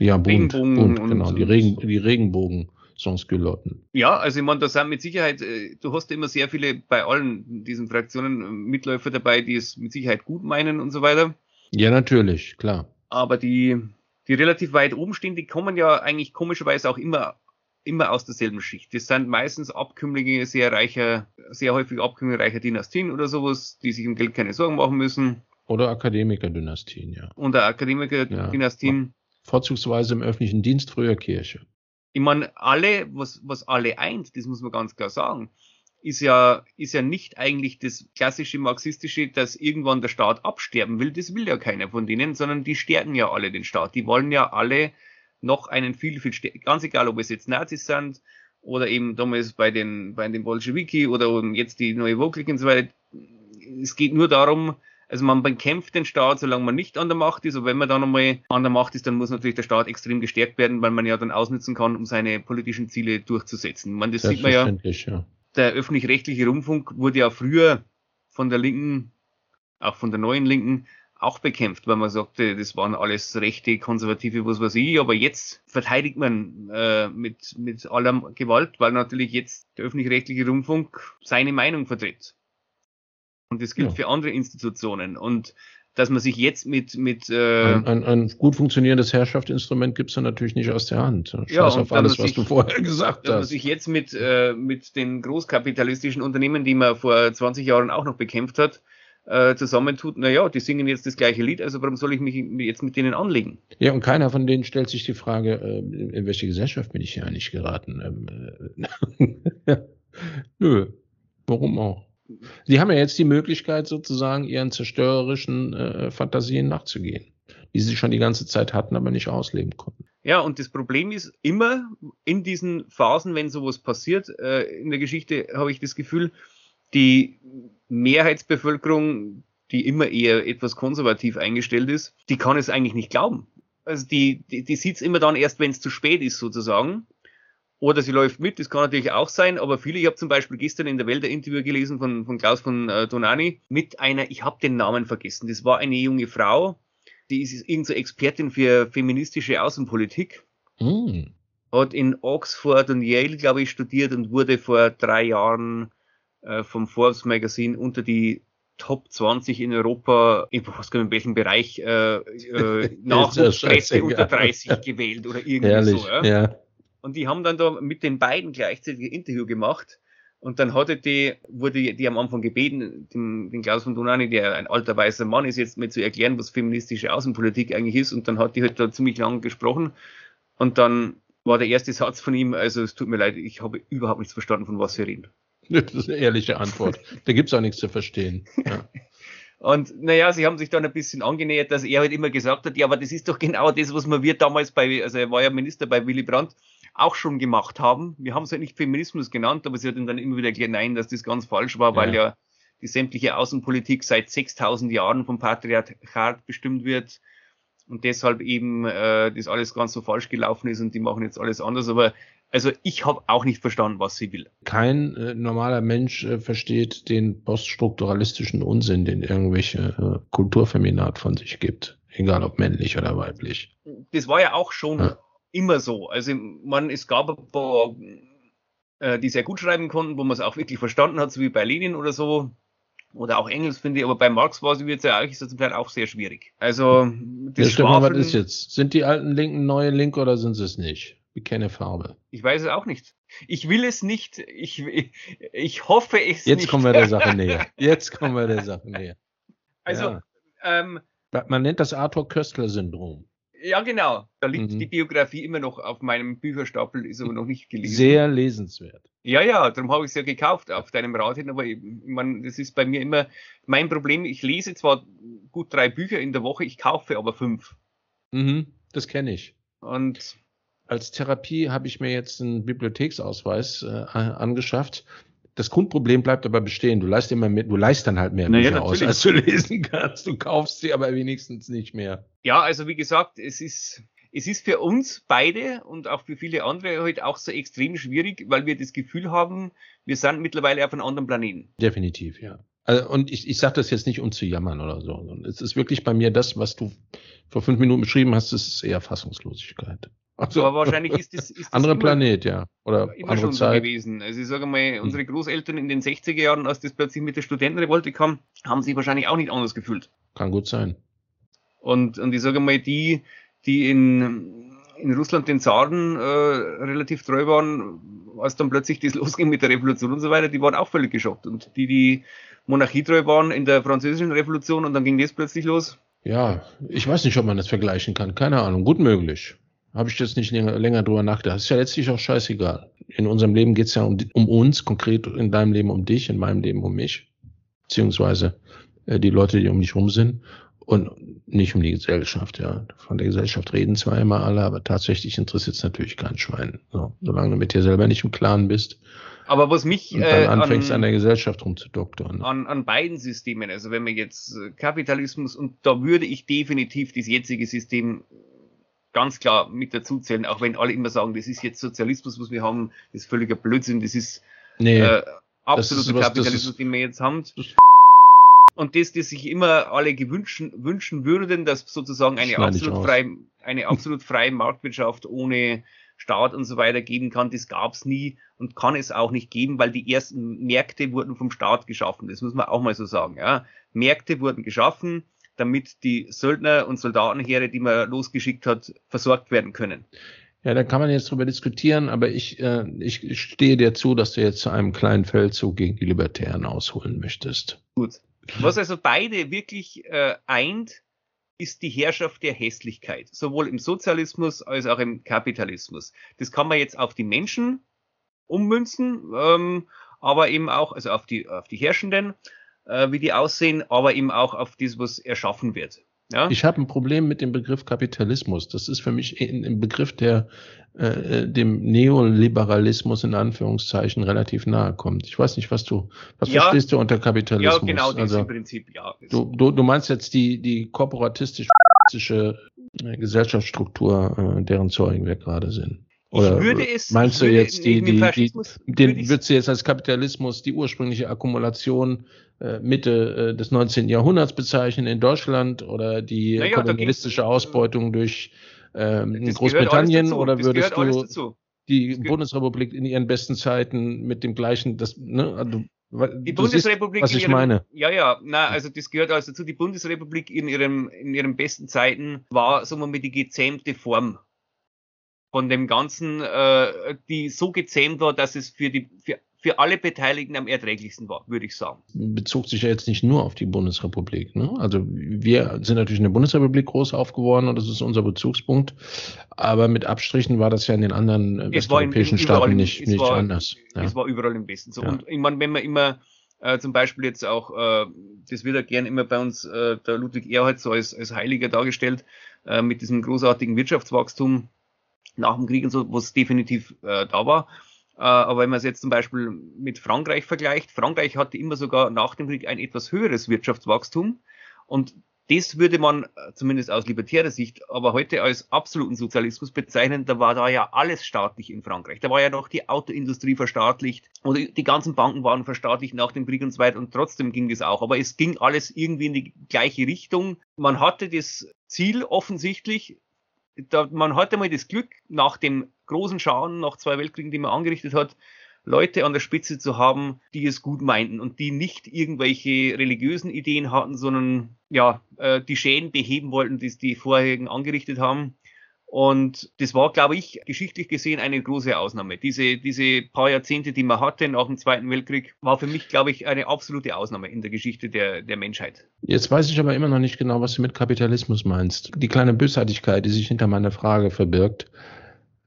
Ja, bunt, Regenbogen bunt und- genau, die, Regen, die Regenbogen. Sansculotten. Ja, also ich meine, da sind mit Sicherheit, äh, du hast immer sehr viele bei allen diesen Fraktionen äh, Mitläufer dabei, die es mit Sicherheit gut meinen und so weiter. Ja, natürlich, klar. Aber die, die relativ weit oben stehen, die kommen ja eigentlich komischerweise auch immer, immer aus derselben Schicht. Das sind meistens Abkömmlinge sehr reicher, sehr häufig Abkömmlinge reicher Dynastien oder sowas, die sich um Geld keine Sorgen machen müssen. Oder Akademikerdynastien, ja. Und der Akademiker-Dynastien. Vorzugsweise im öffentlichen Dienst, früher Kirche. Ich meine, alle, was, was alle eint, das muss man ganz klar sagen. ist ja, ist ja nicht eigentlich das klassische marxistische, dass irgendwann der Staat absterben will. Das will ja keiner von denen, sondern die stärken ja alle den Staat. Die wollen ja alle noch einen viel, viel stärker, ganz egal, ob es jetzt Nazis sind oder eben damals bei den, bei den Bolschewiki oder jetzt die neue Vogel und so weiter. Es geht nur darum, also man bekämpft den Staat, solange man nicht an der Macht ist. Und wenn man dann einmal an der Macht ist, dann muss natürlich der Staat extrem gestärkt werden, weil man ja dann ausnutzen kann, um seine politischen Ziele durchzusetzen. Man, das sieht man ja, ja. Der öffentlich-rechtliche Rundfunk wurde ja früher von der Linken, auch von der neuen Linken, auch bekämpft, weil man sagte, das waren alles rechte, konservative, was weiß ich, aber jetzt verteidigt man äh, mit, mit aller Gewalt, weil natürlich jetzt der öffentlich-rechtliche Rundfunk seine Meinung vertritt. Und das gilt ja. für andere Institutionen. Und dass man sich jetzt mit mit äh, ein, ein, ein gut funktionierendes Herrschaftsinstrument gibt's dann natürlich nicht aus der Hand. Scheiß ja, auf alles, was sich, du vorher gesagt dass hast. Dass man sich jetzt mit äh, mit den großkapitalistischen Unternehmen, die man vor 20 Jahren auch noch bekämpft hat, äh, zusammentut, naja, die singen jetzt das gleiche Lied, also warum soll ich mich jetzt mit denen anlegen? Ja, und keiner von denen stellt sich die Frage, äh, in welche Gesellschaft bin ich hier eigentlich geraten? Ähm, äh, Nö, warum auch? Sie haben ja jetzt die Möglichkeit, sozusagen ihren zerstörerischen äh, Fantasien nachzugehen, die sie schon die ganze Zeit hatten, aber nicht ausleben konnten. Ja, und das Problem ist immer in diesen Phasen, wenn sowas passiert, äh, in der Geschichte habe ich das Gefühl, die Mehrheitsbevölkerung, die immer eher etwas konservativ eingestellt ist, die kann es eigentlich nicht glauben. Also die, die, die sieht es immer dann erst, wenn es zu spät ist, sozusagen. Oder sie läuft mit, das kann natürlich auch sein, aber viele, ich habe zum Beispiel gestern in der Welt ein Interview gelesen von, von Klaus von äh, Donani mit einer, ich habe den Namen vergessen, das war eine junge Frau, die ist irgendeine so Expertin für feministische Außenpolitik, mm. hat in Oxford und Yale, glaube ich, studiert und wurde vor drei Jahren äh, vom Forbes Magazine unter die Top 20 in Europa, in, was in welchem Bereich, äh, äh, Nachwuchspresse unter 30 gewählt oder irgendwie Ehrlich, so. Ja? ja. Und die haben dann da mit den beiden gleichzeitig ein Interview gemacht. Und dann hatte die, wurde die am Anfang gebeten, den, den Klaus von Donani, der ein alter weißer Mann ist, jetzt mir zu erklären, was feministische Außenpolitik eigentlich ist. Und dann hat die halt da ziemlich lang gesprochen. Und dann war der erste Satz von ihm, also es tut mir leid, ich habe überhaupt nichts verstanden, von was Sie reden. Das ist eine ehrliche Antwort. da gibt's auch nichts zu verstehen. Ja. Und naja, sie haben sich dann ein bisschen angenähert, dass er halt immer gesagt hat, ja, aber das ist doch genau das, was wir damals bei, also er war ja Minister bei Willy Brandt, auch schon gemacht haben. Wir haben es halt nicht Feminismus genannt, aber sie hat dann immer wieder erklärt, nein, dass das ganz falsch war, weil ja, ja die sämtliche Außenpolitik seit 6000 Jahren vom Patriarchat bestimmt wird und deshalb eben äh, das alles ganz so falsch gelaufen ist und die machen jetzt alles anders. Aber also ich habe auch nicht verstanden, was sie will. Kein äh, normaler Mensch äh, versteht den poststrukturalistischen Unsinn, den irgendwelche äh, Kulturfeminat von sich gibt, egal ob männlich oder weiblich. Das war ja auch schon ja immer so. Also man, es gab ein paar, äh, die sehr gut schreiben konnten, wo man es auch wirklich verstanden hat, so wie bei Lenin oder so. Oder auch Engels, finde ich, aber bei Marx war es, jetzt ja eigentlich zum Teil auch sehr schwierig. Also, das ja, Stefan, was ist jetzt? Sind die alten Linken neue Linke oder sind sie es nicht? Wie keine Farbe. Ich weiß es auch nicht. Ich will es nicht. Ich, ich hoffe es jetzt nicht. Jetzt kommen wir der Sache näher. Jetzt kommen wir der Sache näher. Also, ja. ähm, man nennt das Arthur Köstler-Syndrom. Ja, genau. Da liegt mhm. die Biografie immer noch auf meinem Bücherstapel, ist aber noch nicht gelesen. Sehr lesenswert. Ja, ja, darum habe ich es ja gekauft auf deinem Rad hin, aber ich, man, das ist bei mir immer mein Problem. Ich lese zwar gut drei Bücher in der Woche, ich kaufe aber fünf. Mhm, das kenne ich. Und als Therapie habe ich mir jetzt einen Bibliotheksausweis äh, angeschafft das Grundproblem bleibt aber bestehen. Du leist immer mehr, du leist dann halt mehr naja, Bücher aus, als du lesen kannst. Du kaufst sie aber wenigstens nicht mehr. Ja, also wie gesagt, es ist, es ist für uns beide und auch für viele andere heute halt auch so extrem schwierig, weil wir das Gefühl haben, wir sind mittlerweile auf einem anderen Planeten. Definitiv, ja. Also, und ich, ich sage das jetzt nicht, um zu jammern oder so. Es ist wirklich bei mir das, was du vor fünf Minuten beschrieben hast, das ist eher Fassungslosigkeit. Also, aber wahrscheinlich ist das, ist das andere immer, Planet, ja. Oder immer andere schon Zeit. so gewesen. Also ich sage mal, hm. unsere Großeltern in den 60er Jahren, als das plötzlich mit der Studentenrevolte kam, haben sich wahrscheinlich auch nicht anders gefühlt. Kann gut sein. Und, und ich sage mal, die, die in, in Russland den Zaren äh, relativ treu waren, als dann plötzlich das losging mit der Revolution und so weiter, die waren auch völlig geschockt. Und die, die Monarchie treu waren in der französischen Revolution und dann ging das plötzlich los. Ja, ich weiß nicht, ob man das vergleichen kann. Keine Ahnung. Gut möglich. Habe ich jetzt nicht länger, länger drüber nachgedacht. ist ja letztlich auch scheißegal. In unserem Leben geht es ja um, um, uns, konkret in deinem Leben um dich, in meinem Leben um mich, beziehungsweise äh, die Leute, die um dich rum sind und nicht um die Gesellschaft. Ja, von der Gesellschaft reden zwar immer alle, aber tatsächlich interessiert es natürlich kein Schwein. So, solange du mit dir selber nicht im Klaren bist. Aber was mich und dann äh, anfängst an, an, der Gesellschaft rumzudoktern. An, an beiden Systemen, also wenn man jetzt äh, Kapitalismus und da würde ich definitiv das jetzige System ganz klar mit dazu zählen, auch wenn alle immer sagen, das ist jetzt Sozialismus, was wir haben, das ist völliger Blödsinn, das ist nee, äh, absoluter Kapitalismus, den wir jetzt haben. Und das, das sich immer alle gewünschen, wünschen würden, dass sozusagen eine absolut freie, eine absolut freie Marktwirtschaft ohne Staat und so weiter geben kann, das gab's nie und kann es auch nicht geben, weil die ersten Märkte wurden vom Staat geschaffen. Das muss man auch mal so sagen. Ja. Märkte wurden geschaffen, damit die Söldner und Soldatenheere, die man losgeschickt hat, versorgt werden können. Ja, da kann man jetzt drüber diskutieren, aber ich, äh, ich stehe dir zu, dass du jetzt zu einem kleinen Feldzug gegen die Libertären ausholen möchtest. Gut. Was also beide wirklich äh, eint, ist die Herrschaft der Hässlichkeit, sowohl im Sozialismus als auch im Kapitalismus. Das kann man jetzt auf die Menschen ummünzen, ähm, aber eben auch, also auf die, auf die Herrschenden, äh, wie die aussehen, aber eben auch auf das, was erschaffen wird. Ja? Ich habe ein Problem mit dem Begriff Kapitalismus. Das ist für mich ein Begriff, der äh, dem Neoliberalismus in Anführungszeichen relativ nahe kommt. Ich weiß nicht, was du, was ja, verstehst du unter Kapitalismus? Ja, genau, das also, im Prinzip, ja. Du, du, du meinst jetzt die, die korporatistische äh, Gesellschaftsstruktur, äh, deren Zeugen wir gerade sind. Oder ich würde es, meinst du jetzt die, die, die, den würdest du jetzt als Kapitalismus die ursprüngliche Akkumulation äh, Mitte äh, des 19. Jahrhunderts bezeichnen in Deutschland oder die naja, kolonialistische Ausbeutung durch ähm, Großbritannien oder würdest du die Bundesrepublik in ihren besten Zeiten mit dem gleichen, das, ne, also, die Bundesrepublik, siehst, was ich ihrem, meine. Ja, ja, na, also das gehört also dazu. Die Bundesrepublik in ihrem, in ihren besten Zeiten war, sagen wir mal, die gezähmte Form von dem Ganzen, äh, die so gezähmt war, dass es für die für, für alle Beteiligten am erträglichsten war, würde ich sagen. Bezog sich ja jetzt nicht nur auf die Bundesrepublik. Ne? Also wir sind natürlich in der Bundesrepublik groß aufgeworden und das ist unser Bezugspunkt. Aber mit Abstrichen war das ja in den anderen westeuropäischen Staaten nicht, nicht war, anders. Ja. Es war überall im Westen so. Ja. Und ich meine, wenn man immer äh, zum Beispiel jetzt auch, äh, das wird ja gern immer bei uns äh, der Ludwig Erhard so als, als Heiliger dargestellt, äh, mit diesem großartigen Wirtschaftswachstum nach dem Krieg und so, was definitiv äh, da war. Äh, aber wenn man es jetzt zum Beispiel mit Frankreich vergleicht, Frankreich hatte immer sogar nach dem Krieg ein etwas höheres Wirtschaftswachstum und das würde man äh, zumindest aus libertärer Sicht aber heute als absoluten Sozialismus bezeichnen. Da war da ja alles staatlich in Frankreich. Da war ja noch die Autoindustrie verstaatlicht oder die ganzen Banken waren verstaatlicht nach dem Krieg und so weiter und trotzdem ging das auch. Aber es ging alles irgendwie in die gleiche Richtung. Man hatte das Ziel offensichtlich, da, man hatte mal das Glück, nach dem großen Schaden, nach zwei Weltkriegen, die man angerichtet hat, Leute an der Spitze zu haben, die es gut meinten und die nicht irgendwelche religiösen Ideen hatten, sondern ja, äh, die Schäden beheben wollten, die die vorherigen angerichtet haben. Und das war, glaube ich, geschichtlich gesehen eine große Ausnahme. Diese, diese paar Jahrzehnte, die man hatte nach dem Zweiten Weltkrieg, war für mich, glaube ich, eine absolute Ausnahme in der Geschichte der, der Menschheit. Jetzt weiß ich aber immer noch nicht genau, was du mit Kapitalismus meinst. Die kleine Bösartigkeit, die sich hinter meiner Frage verbirgt,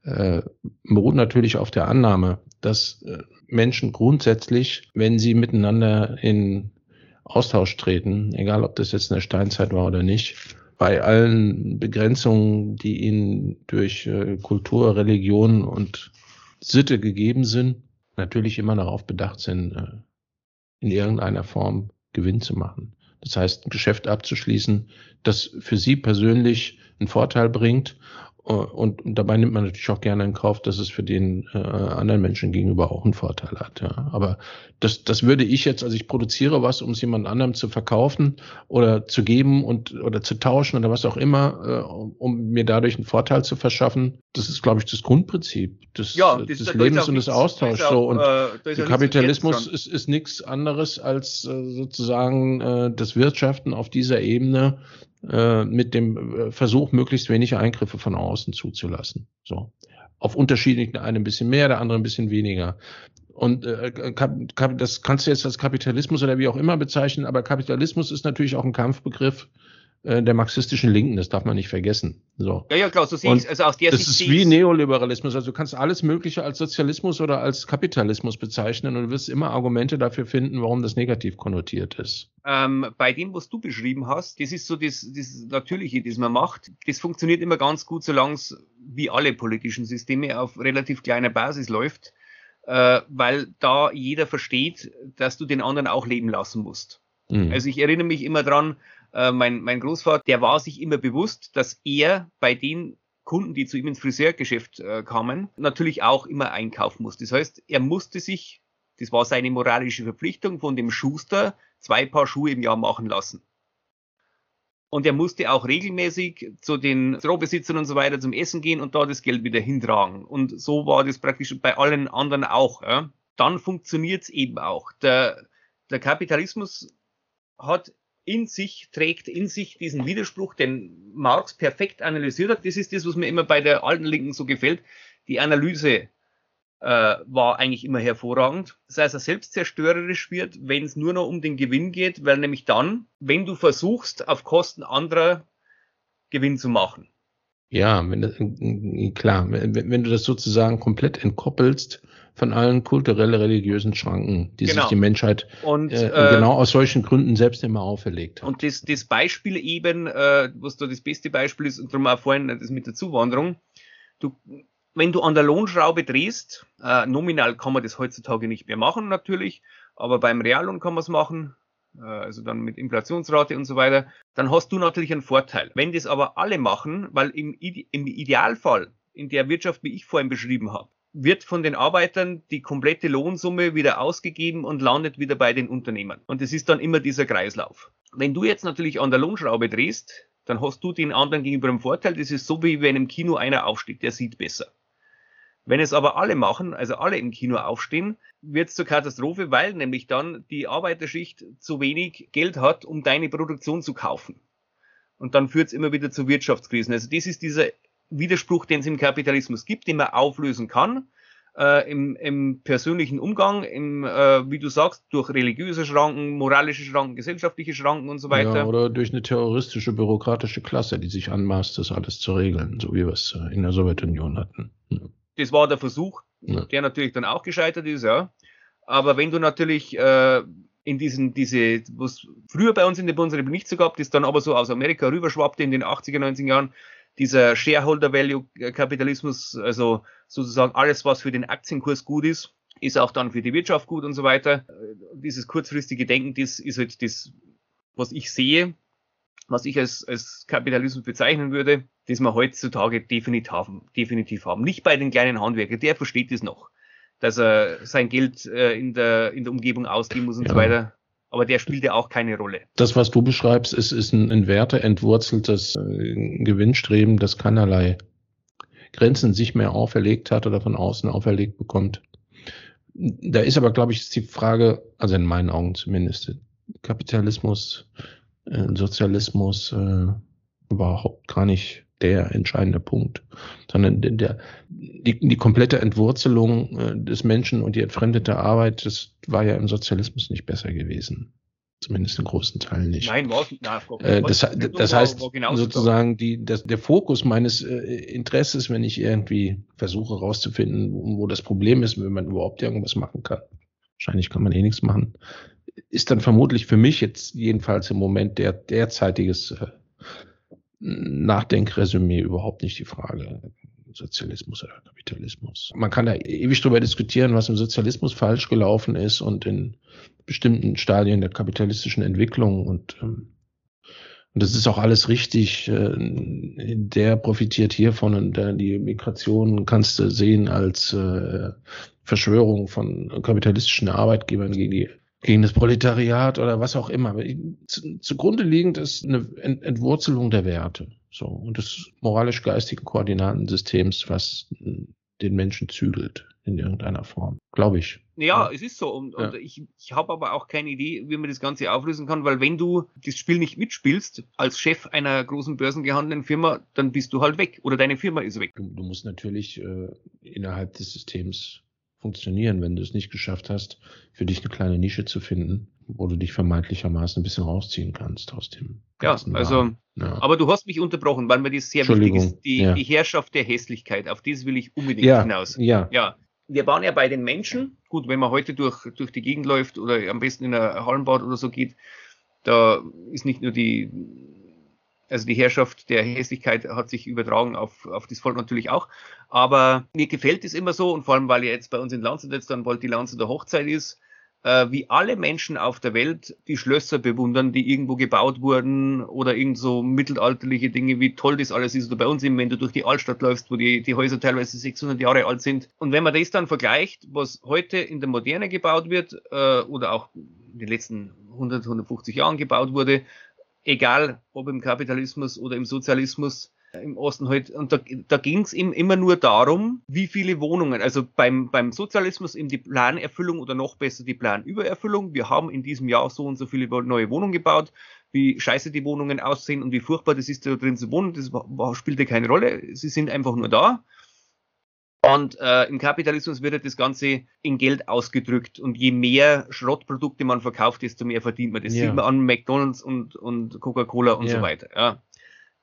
äh, beruht natürlich auf der Annahme, dass äh, Menschen grundsätzlich, wenn sie miteinander in Austausch treten, egal ob das jetzt in der Steinzeit war oder nicht, bei allen Begrenzungen, die ihnen durch äh, Kultur, Religion und Sitte gegeben sind, natürlich immer darauf bedacht sind, äh, in irgendeiner Form Gewinn zu machen. Das heißt, ein Geschäft abzuschließen, das für sie persönlich einen Vorteil bringt und dabei nimmt man natürlich auch gerne in Kauf, dass es für den äh, anderen Menschen gegenüber auch einen Vorteil hat. Ja. Aber das, das würde ich jetzt, also ich produziere was, um es jemand anderem zu verkaufen oder zu geben und oder zu tauschen oder was auch immer, äh, um mir dadurch einen Vorteil zu verschaffen. Das ist, glaube ich, das Grundprinzip des, ja, das, des Lebens und des Austauschs. So. Und äh, der Kapitalismus ist, ist nichts anderes als äh, sozusagen äh, das Wirtschaften auf dieser Ebene äh, mit dem äh, Versuch, möglichst wenig Eingriffe von außen zuzulassen. So. Auf unterschiedlichen, eine ein bisschen mehr, der andere ein bisschen weniger. Und äh, das kannst du jetzt als Kapitalismus oder wie auch immer bezeichnen, aber Kapitalismus ist natürlich auch ein Kampfbegriff äh, der marxistischen Linken, das darf man nicht vergessen. So. Ja, ja, klar, so sehe ich Also aus der das Sicht ist wie Neoliberalismus. Also du kannst alles Mögliche als Sozialismus oder als Kapitalismus bezeichnen und du wirst immer Argumente dafür finden, warum das negativ konnotiert ist. Ähm, bei dem, was du beschrieben hast, das ist so das, das Natürliche, das man macht. Das funktioniert immer ganz gut, solange es wie alle politischen Systeme auf relativ kleiner Basis läuft, äh, weil da jeder versteht, dass du den anderen auch leben lassen musst. Mhm. Also ich erinnere mich immer dran, äh, mein, mein Großvater, der war sich immer bewusst, dass er bei den Kunden, die zu ihm ins Friseurgeschäft äh, kamen, natürlich auch immer einkaufen muss. Das heißt, er musste sich, das war seine moralische Verpflichtung, von dem Schuster zwei Paar Schuhe im Jahr machen lassen. Und er musste auch regelmäßig zu den Strohbesitzern und so weiter zum Essen gehen und da das Geld wieder hintragen. Und so war das praktisch bei allen anderen auch. Ja. Dann funktioniert es eben auch. Der, der Kapitalismus hat in sich, trägt in sich diesen Widerspruch, den Marx perfekt analysiert hat. Das ist das, was mir immer bei der alten Linken so gefällt. Die Analyse äh, war eigentlich immer hervorragend. Das heißt, er selbst zerstörerisch wird, wenn es nur noch um den Gewinn geht, weil nämlich dann, wenn du versuchst, auf Kosten anderer Gewinn zu machen. Ja, wenn klar, wenn, wenn du das sozusagen komplett entkoppelst von allen kulturell-religiösen Schranken, die genau. sich die Menschheit und, äh, äh, genau aus solchen Gründen selbst immer auferlegt hat. Und das, das Beispiel eben, äh, was da das beste Beispiel ist, und darum auch vorhin das mit der Zuwanderung, du, wenn du an der Lohnschraube drehst, äh, nominal kann man das heutzutage nicht mehr machen natürlich, aber beim Reallohn kann man es machen, äh, also dann mit Inflationsrate und so weiter, dann hast du natürlich einen Vorteil. Wenn das aber alle machen, weil im, im Idealfall in der Wirtschaft, wie ich vorhin beschrieben habe, wird von den Arbeitern die komplette Lohnsumme wieder ausgegeben und landet wieder bei den Unternehmern. Und es ist dann immer dieser Kreislauf. Wenn du jetzt natürlich an der Lohnschraube drehst, dann hast du den anderen gegenüber einen Vorteil. Das ist so wie wenn im Kino einer aufsteht, der sieht besser. Wenn es aber alle machen, also alle im Kino aufstehen, wird es zur Katastrophe, weil nämlich dann die Arbeiterschicht zu wenig Geld hat, um deine Produktion zu kaufen. Und dann führt es immer wieder zu Wirtschaftskrisen. Also das ist dieser Widerspruch, den es im Kapitalismus gibt, den man auflösen kann. Äh, im, im persönlichen Umgang, im, äh, wie du sagst, durch religiöse Schranken, moralische Schranken, gesellschaftliche Schranken und so weiter. Ja, oder durch eine terroristische, bürokratische Klasse, die sich anmaßt, das alles zu regeln, so wie wir es äh, in der Sowjetunion hatten. Ja. Das war der Versuch, ja. der natürlich dann auch gescheitert ist, ja. Aber wenn du natürlich äh, in diesen, diese, was früher bei uns in der Bundesrepublik nicht so gab, das dann aber so aus Amerika rüberschwappte in den 80er, 90er Jahren, dieser Shareholder Value Kapitalismus, also sozusagen alles, was für den Aktienkurs gut ist, ist auch dann für die Wirtschaft gut und so weiter. Dieses kurzfristige Denken, das ist halt das, was ich sehe, was ich als, als Kapitalismus bezeichnen würde, das wir heutzutage definitiv haben, definitiv haben. Nicht bei den kleinen Handwerkern, der versteht das noch, dass er sein Geld äh, in, der, in der Umgebung ausgeben muss und ja. so weiter aber der spielt ja auch keine Rolle. Das, was du beschreibst, ist, ist ein in Werte entwurzeltes äh, Gewinnstreben, das keinerlei Grenzen sich mehr auferlegt hat oder von außen auferlegt bekommt. Da ist aber, glaube ich, die Frage, also in meinen Augen zumindest, Kapitalismus, äh, Sozialismus äh, überhaupt gar nicht der entscheidende Punkt, sondern der, die, die komplette Entwurzelung äh, des Menschen und die entfremdete Arbeit, das war ja im Sozialismus nicht besser gewesen. Zumindest in großen Teilen nicht. Nein, war äh, das, das, das heißt sozusagen die, das, der Fokus meines äh, Interesses, wenn ich irgendwie versuche herauszufinden, wo, wo das Problem ist, wenn man überhaupt irgendwas machen kann. Wahrscheinlich kann man eh nichts machen. Ist dann vermutlich für mich jetzt jedenfalls im Moment der derzeitiges äh, Nachdenkresümee überhaupt nicht die Frage. Sozialismus oder Kapitalismus. Man kann da ewig drüber diskutieren, was im Sozialismus falsch gelaufen ist und in bestimmten Stadien der kapitalistischen Entwicklung und ähm, und das ist auch alles richtig. Äh, der profitiert hiervon und der, die Migration kannst du sehen als äh, Verschwörung von kapitalistischen Arbeitgebern gegen die gegen das Proletariat oder was auch immer. Zu, zugrunde liegend ist eine Entwurzelung der Werte so und des moralisch-geistigen Koordinatensystems, was den Menschen zügelt in irgendeiner Form, glaube ich. Ja, ja, es ist so. Und, ja. und ich, ich habe aber auch keine Idee, wie man das Ganze auflösen kann, weil wenn du das Spiel nicht mitspielst, als Chef einer großen börsengehandelten Firma, dann bist du halt weg oder deine Firma ist weg. Du, du musst natürlich äh, innerhalb des Systems funktionieren, wenn du es nicht geschafft hast, für dich eine kleine Nische zu finden, wo du dich vermeintlichermaßen ein bisschen rausziehen kannst aus dem. Ja, also, ja. aber du hast mich unterbrochen, weil mir das sehr wichtig ist. Die, ja. die Herrschaft der Hässlichkeit, auf das will ich unbedingt ja, hinaus. Ja. ja. Wir waren ja bei den Menschen. Gut, wenn man heute durch, durch die Gegend läuft oder am besten in ein Hallenbad oder so geht, da ist nicht nur die also die Herrschaft der Hässlichkeit hat sich übertragen auf, auf das Volk natürlich auch. Aber mir gefällt es immer so, und vor allem, weil ja jetzt bei uns in Landshut jetzt dann bald die Landshuter Hochzeit ist, äh, wie alle Menschen auf der Welt die Schlösser bewundern, die irgendwo gebaut wurden oder irgend so mittelalterliche Dinge, wie toll das alles ist. Oder bei uns eben, wenn du durch die Altstadt läufst, wo die, die Häuser teilweise 600 Jahre alt sind. Und wenn man das dann vergleicht, was heute in der Moderne gebaut wird äh, oder auch in den letzten 100, 150 Jahren gebaut wurde, egal ob im Kapitalismus oder im Sozialismus äh, im Osten halt. Und da, da ging es ihm immer nur darum, wie viele Wohnungen. Also beim, beim Sozialismus eben die Planerfüllung oder noch besser die Planübererfüllung. Wir haben in diesem Jahr so und so viele neue Wohnungen gebaut. Wie scheiße die Wohnungen aussehen und wie furchtbar das ist, da drin zu wohnen, das war, spielte keine Rolle. Sie sind einfach nur da. Und äh, im Kapitalismus wird ja das Ganze in Geld ausgedrückt. Und je mehr Schrottprodukte man verkauft, desto mehr verdient man. Das ja. sieht man an McDonalds und, und Coca-Cola und ja. so weiter. Ja.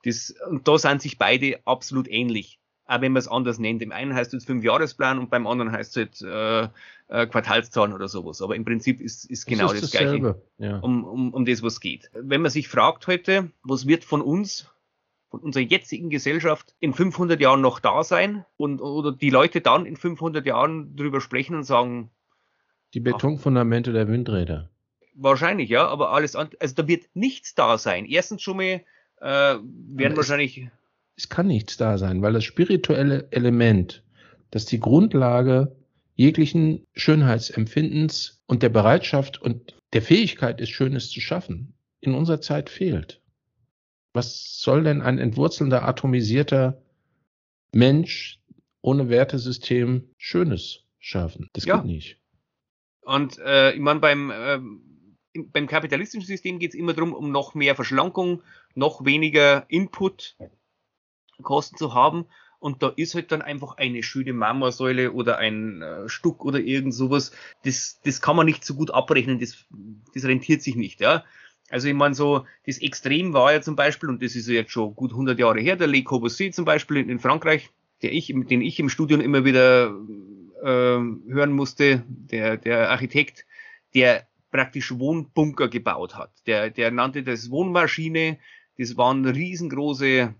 Das, und da sind sich beide absolut ähnlich. Auch wenn man es anders nennt. Im einen heißt es Fünfjahresplan und beim anderen heißt es halt, äh, äh, Quartalszahlen oder sowas. Aber im Prinzip ist, ist genau das, ist das Gleiche, ja. um, um, um das, was geht. Wenn man sich fragt heute, was wird von uns von unserer jetzigen Gesellschaft in 500 Jahren noch da sein und oder die Leute dann in 500 Jahren drüber sprechen und sagen, die Betonfundamente der Windräder. Wahrscheinlich, ja, aber alles andere, also da wird nichts da sein. Erstens schon mal äh, werden wahrscheinlich. Es kann nichts da sein, weil das spirituelle Element, das die Grundlage jeglichen Schönheitsempfindens und der Bereitschaft und der Fähigkeit ist, Schönes zu schaffen, in unserer Zeit fehlt. Was soll denn ein entwurzelnder, atomisierter Mensch ohne Wertesystem Schönes schaffen? Das ja. geht nicht. Und äh, ich meine, beim, äh, beim kapitalistischen System geht es immer darum, um noch mehr Verschlankung, noch weniger Input-Kosten zu haben. Und da ist halt dann einfach eine schöne Marmorsäule oder ein äh, Stuck oder irgend sowas. Das, das kann man nicht so gut abrechnen, das, das rentiert sich nicht. Ja? Also ich meine so, das Extrem war ja zum Beispiel, und das ist ja jetzt schon gut 100 Jahre her, der Le Corbusier zum Beispiel in, in Frankreich, der ich, den ich im Studium immer wieder äh, hören musste, der, der Architekt, der praktisch Wohnbunker gebaut hat. Der, der nannte das Wohnmaschine. Das waren riesengroße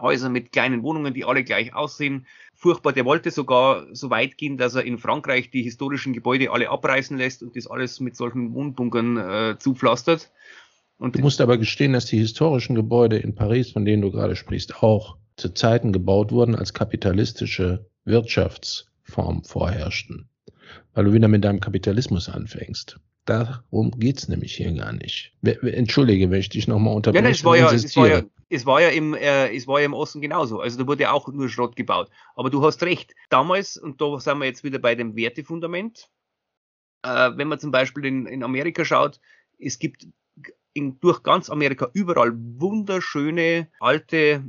Häuser mit kleinen Wohnungen, die alle gleich aussehen furchtbar. Der wollte sogar so weit gehen, dass er in Frankreich die historischen Gebäude alle abreißen lässt und das alles mit solchen Wohnbunkern äh, zupflastert. Und du musst aber gestehen, dass die historischen Gebäude in Paris, von denen du gerade sprichst, auch zu Zeiten gebaut wurden, als kapitalistische Wirtschaftsform vorherrschten. Weil du wieder mit deinem Kapitalismus anfängst. Darum geht's nämlich hier gar nicht. Entschuldige, wenn ich dich nochmal unterbreche. Ja, es war ja, es war ja, es war ja im, äh, es war ja im Osten genauso. Also da wurde ja auch nur Schrott gebaut. Aber du hast recht. Damals, und da sind wir jetzt wieder bei dem Wertefundament, äh, wenn man zum Beispiel in, in Amerika schaut, es gibt in, durch ganz Amerika überall wunderschöne alte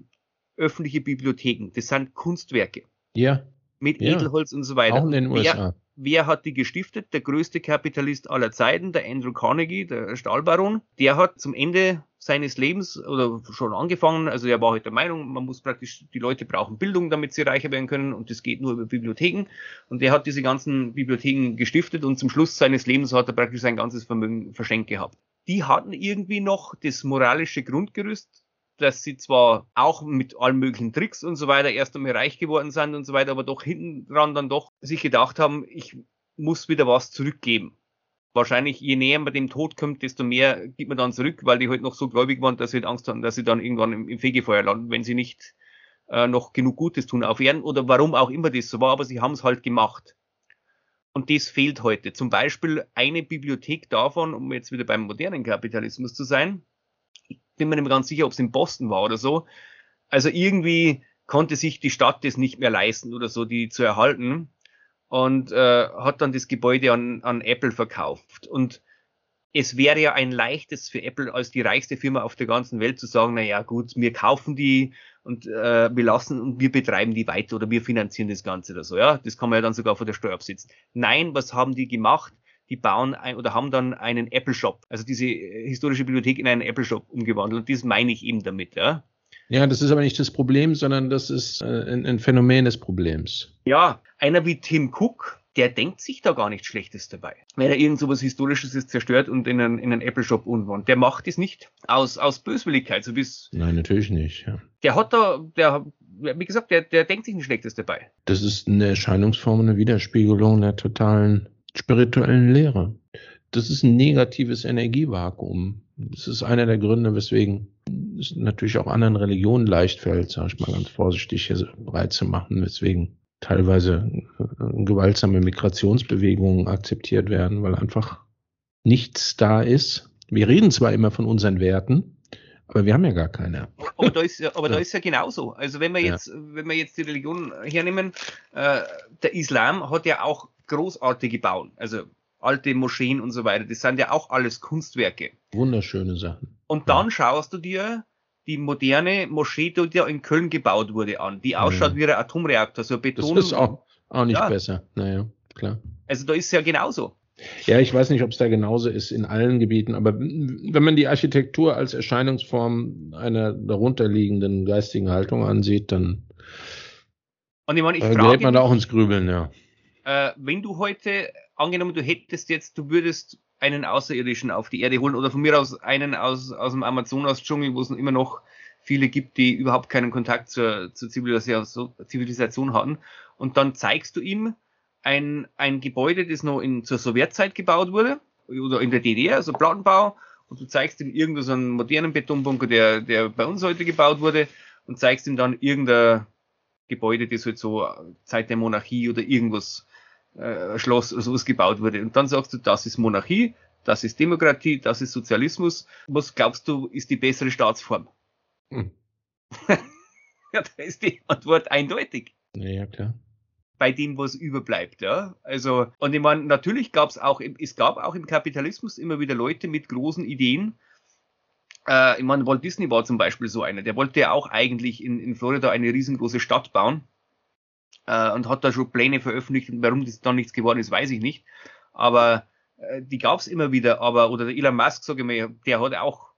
öffentliche Bibliotheken. Das sind Kunstwerke. Ja. Mit ja. Edelholz und so weiter. Auch in den USA. Wer, wer hat die gestiftet? Der größte Kapitalist aller Zeiten, der Andrew Carnegie, der Stahlbaron. Der hat zum Ende seines Lebens oder schon angefangen, also er war halt der Meinung, man muss praktisch, die Leute brauchen Bildung, damit sie reicher werden können und das geht nur über Bibliotheken. Und er hat diese ganzen Bibliotheken gestiftet und zum Schluss seines Lebens hat er praktisch sein ganzes Vermögen verschenkt gehabt. Die hatten irgendwie noch das moralische Grundgerüst, dass sie zwar auch mit allen möglichen Tricks und so weiter erst einmal reich geworden sind und so weiter, aber doch hinten dran dann doch sich gedacht haben, ich muss wieder was zurückgeben wahrscheinlich je näher man dem Tod kommt, desto mehr gibt man dann zurück, weil die halt noch so gläubig waren, dass sie halt Angst haben, dass sie dann irgendwann im, im Fegefeuer landen, wenn sie nicht äh, noch genug Gutes tun auf Erden oder warum auch immer das so war, aber sie haben es halt gemacht. Und das fehlt heute. Zum Beispiel eine Bibliothek davon, um jetzt wieder beim modernen Kapitalismus zu sein. Bin mir nicht mehr ganz sicher, ob es in Boston war oder so. Also irgendwie konnte sich die Stadt das nicht mehr leisten oder so, die zu erhalten und äh, hat dann das Gebäude an, an Apple verkauft. Und es wäre ja ein leichtes für Apple als die reichste Firma auf der ganzen Welt zu sagen, na ja, gut, wir kaufen die und äh, wir lassen und wir betreiben die weiter oder wir finanzieren das Ganze oder so, ja. Das kann man ja dann sogar von der Steuer absitzen. Nein, was haben die gemacht? Die bauen ein, oder haben dann einen Apple Shop, also diese äh, historische Bibliothek in einen Apple Shop umgewandelt und das meine ich eben damit, ja. Ja, das ist aber nicht das Problem, sondern das ist äh, ein, ein Phänomen des Problems. Ja, einer wie Tim Cook, der denkt sich da gar nichts Schlechtes dabei. Wenn er irgend so was Historisches ist zerstört und in einen, in einen Apple Shop umwandelt. Der macht es nicht aus, aus Böswilligkeit, so wie es. Nein, natürlich nicht, ja. Der hat da, der, wie gesagt, der, der denkt sich nichts Schlechtes dabei. Das ist eine Erscheinungsform, eine Widerspiegelung der totalen spirituellen Lehre. Das ist ein negatives Energievakuum. Das ist einer der Gründe, weswegen es natürlich auch anderen Religionen leicht fällt, sage ich mal ganz vorsichtig, hier breit zu machen, weswegen teilweise äh, gewaltsame Migrationsbewegungen akzeptiert werden, weil einfach nichts da ist. Wir reden zwar immer von unseren Werten, aber wir haben ja gar keine. Aber da ist ja, aber ja. da ist ja genauso. Also wenn wir jetzt, ja. wenn wir jetzt die Religion hernehmen, äh, der Islam hat ja auch großartige Bauen, also alte Moscheen und so weiter. Das sind ja auch alles Kunstwerke. Wunderschöne Sachen. Und dann ja. schaust du dir die moderne Moschee, die ja in Köln gebaut wurde, an, die ausschaut ja. wie ein Atomreaktor, so Beton. Das ist auch, auch nicht ja. besser. Naja, klar. Also da ist es ja genauso. Ja, ich weiß nicht, ob es da genauso ist in allen Gebieten, aber wenn man die Architektur als Erscheinungsform einer darunterliegenden geistigen Haltung ansieht, dann und ich meine, ich äh, gerät man da auch ins Grübeln, ja. Äh, wenn du heute, angenommen, du hättest jetzt, du würdest einen Außerirdischen auf die Erde holen oder von mir aus einen aus, aus dem Amazonas-Dschungel, wo es immer noch viele gibt, die überhaupt keinen Kontakt zur, zur Zivilisation, hatten. Und dann zeigst du ihm ein, ein Gebäude, das noch in, zur Sowjetzeit gebaut wurde oder in der DDR, also Plattenbau. Und du zeigst ihm irgendeinen so einen modernen Betonbunker, der, der bei uns heute gebaut wurde und zeigst ihm dann irgendein Gebäude, das halt so Zeit der Monarchie oder irgendwas äh, Schloss oder sowas gebaut wurde. Und dann sagst du, das ist Monarchie, das ist Demokratie, das ist Sozialismus. Was glaubst du, ist die bessere Staatsform? Hm. ja, da ist die Antwort eindeutig. Ja, klar. Bei dem, was überbleibt, ja. Also, und ich meine, natürlich gab es auch, es gab auch im Kapitalismus immer wieder Leute mit großen Ideen. Äh, ich meine, Walt Disney war zum Beispiel so einer. Der wollte ja auch eigentlich in, in Florida eine riesengroße Stadt bauen äh, und hat da schon Pläne veröffentlicht. Warum das dann nichts geworden ist, weiß ich nicht. Aber äh, die gab es immer wieder. Aber oder der Elon Musk, sage ich mal, der hat auch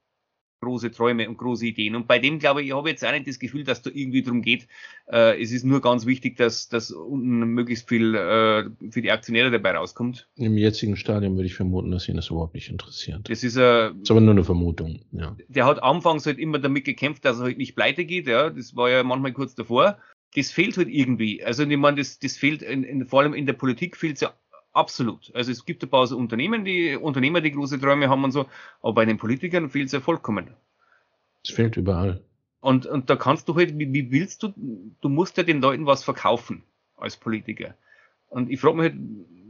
große Träume und große Ideen. Und bei dem, glaube ich, ich habe jetzt auch nicht das Gefühl, dass da irgendwie drum geht. Äh, es ist nur ganz wichtig, dass, dass unten möglichst viel äh, für die Aktionäre dabei rauskommt. Im jetzigen Stadium würde ich vermuten, dass ihn das überhaupt nicht interessiert. Das ist, äh, das ist aber nur eine Vermutung. Ja. Der hat anfangs halt immer damit gekämpft, dass er halt nicht pleite geht. Ja, das war ja manchmal kurz davor das fehlt halt irgendwie. Also ich meine, das, das fehlt in, in, vor allem in der Politik fehlt es ja absolut. Also es gibt ein paar so Unternehmen, die Unternehmer, die große Träume haben und so, aber bei den Politikern fehlt es ja vollkommen. Es fehlt überall. Und, und da kannst du halt, wie, wie willst du, du musst ja den Leuten was verkaufen als Politiker. Und ich frage mich halt,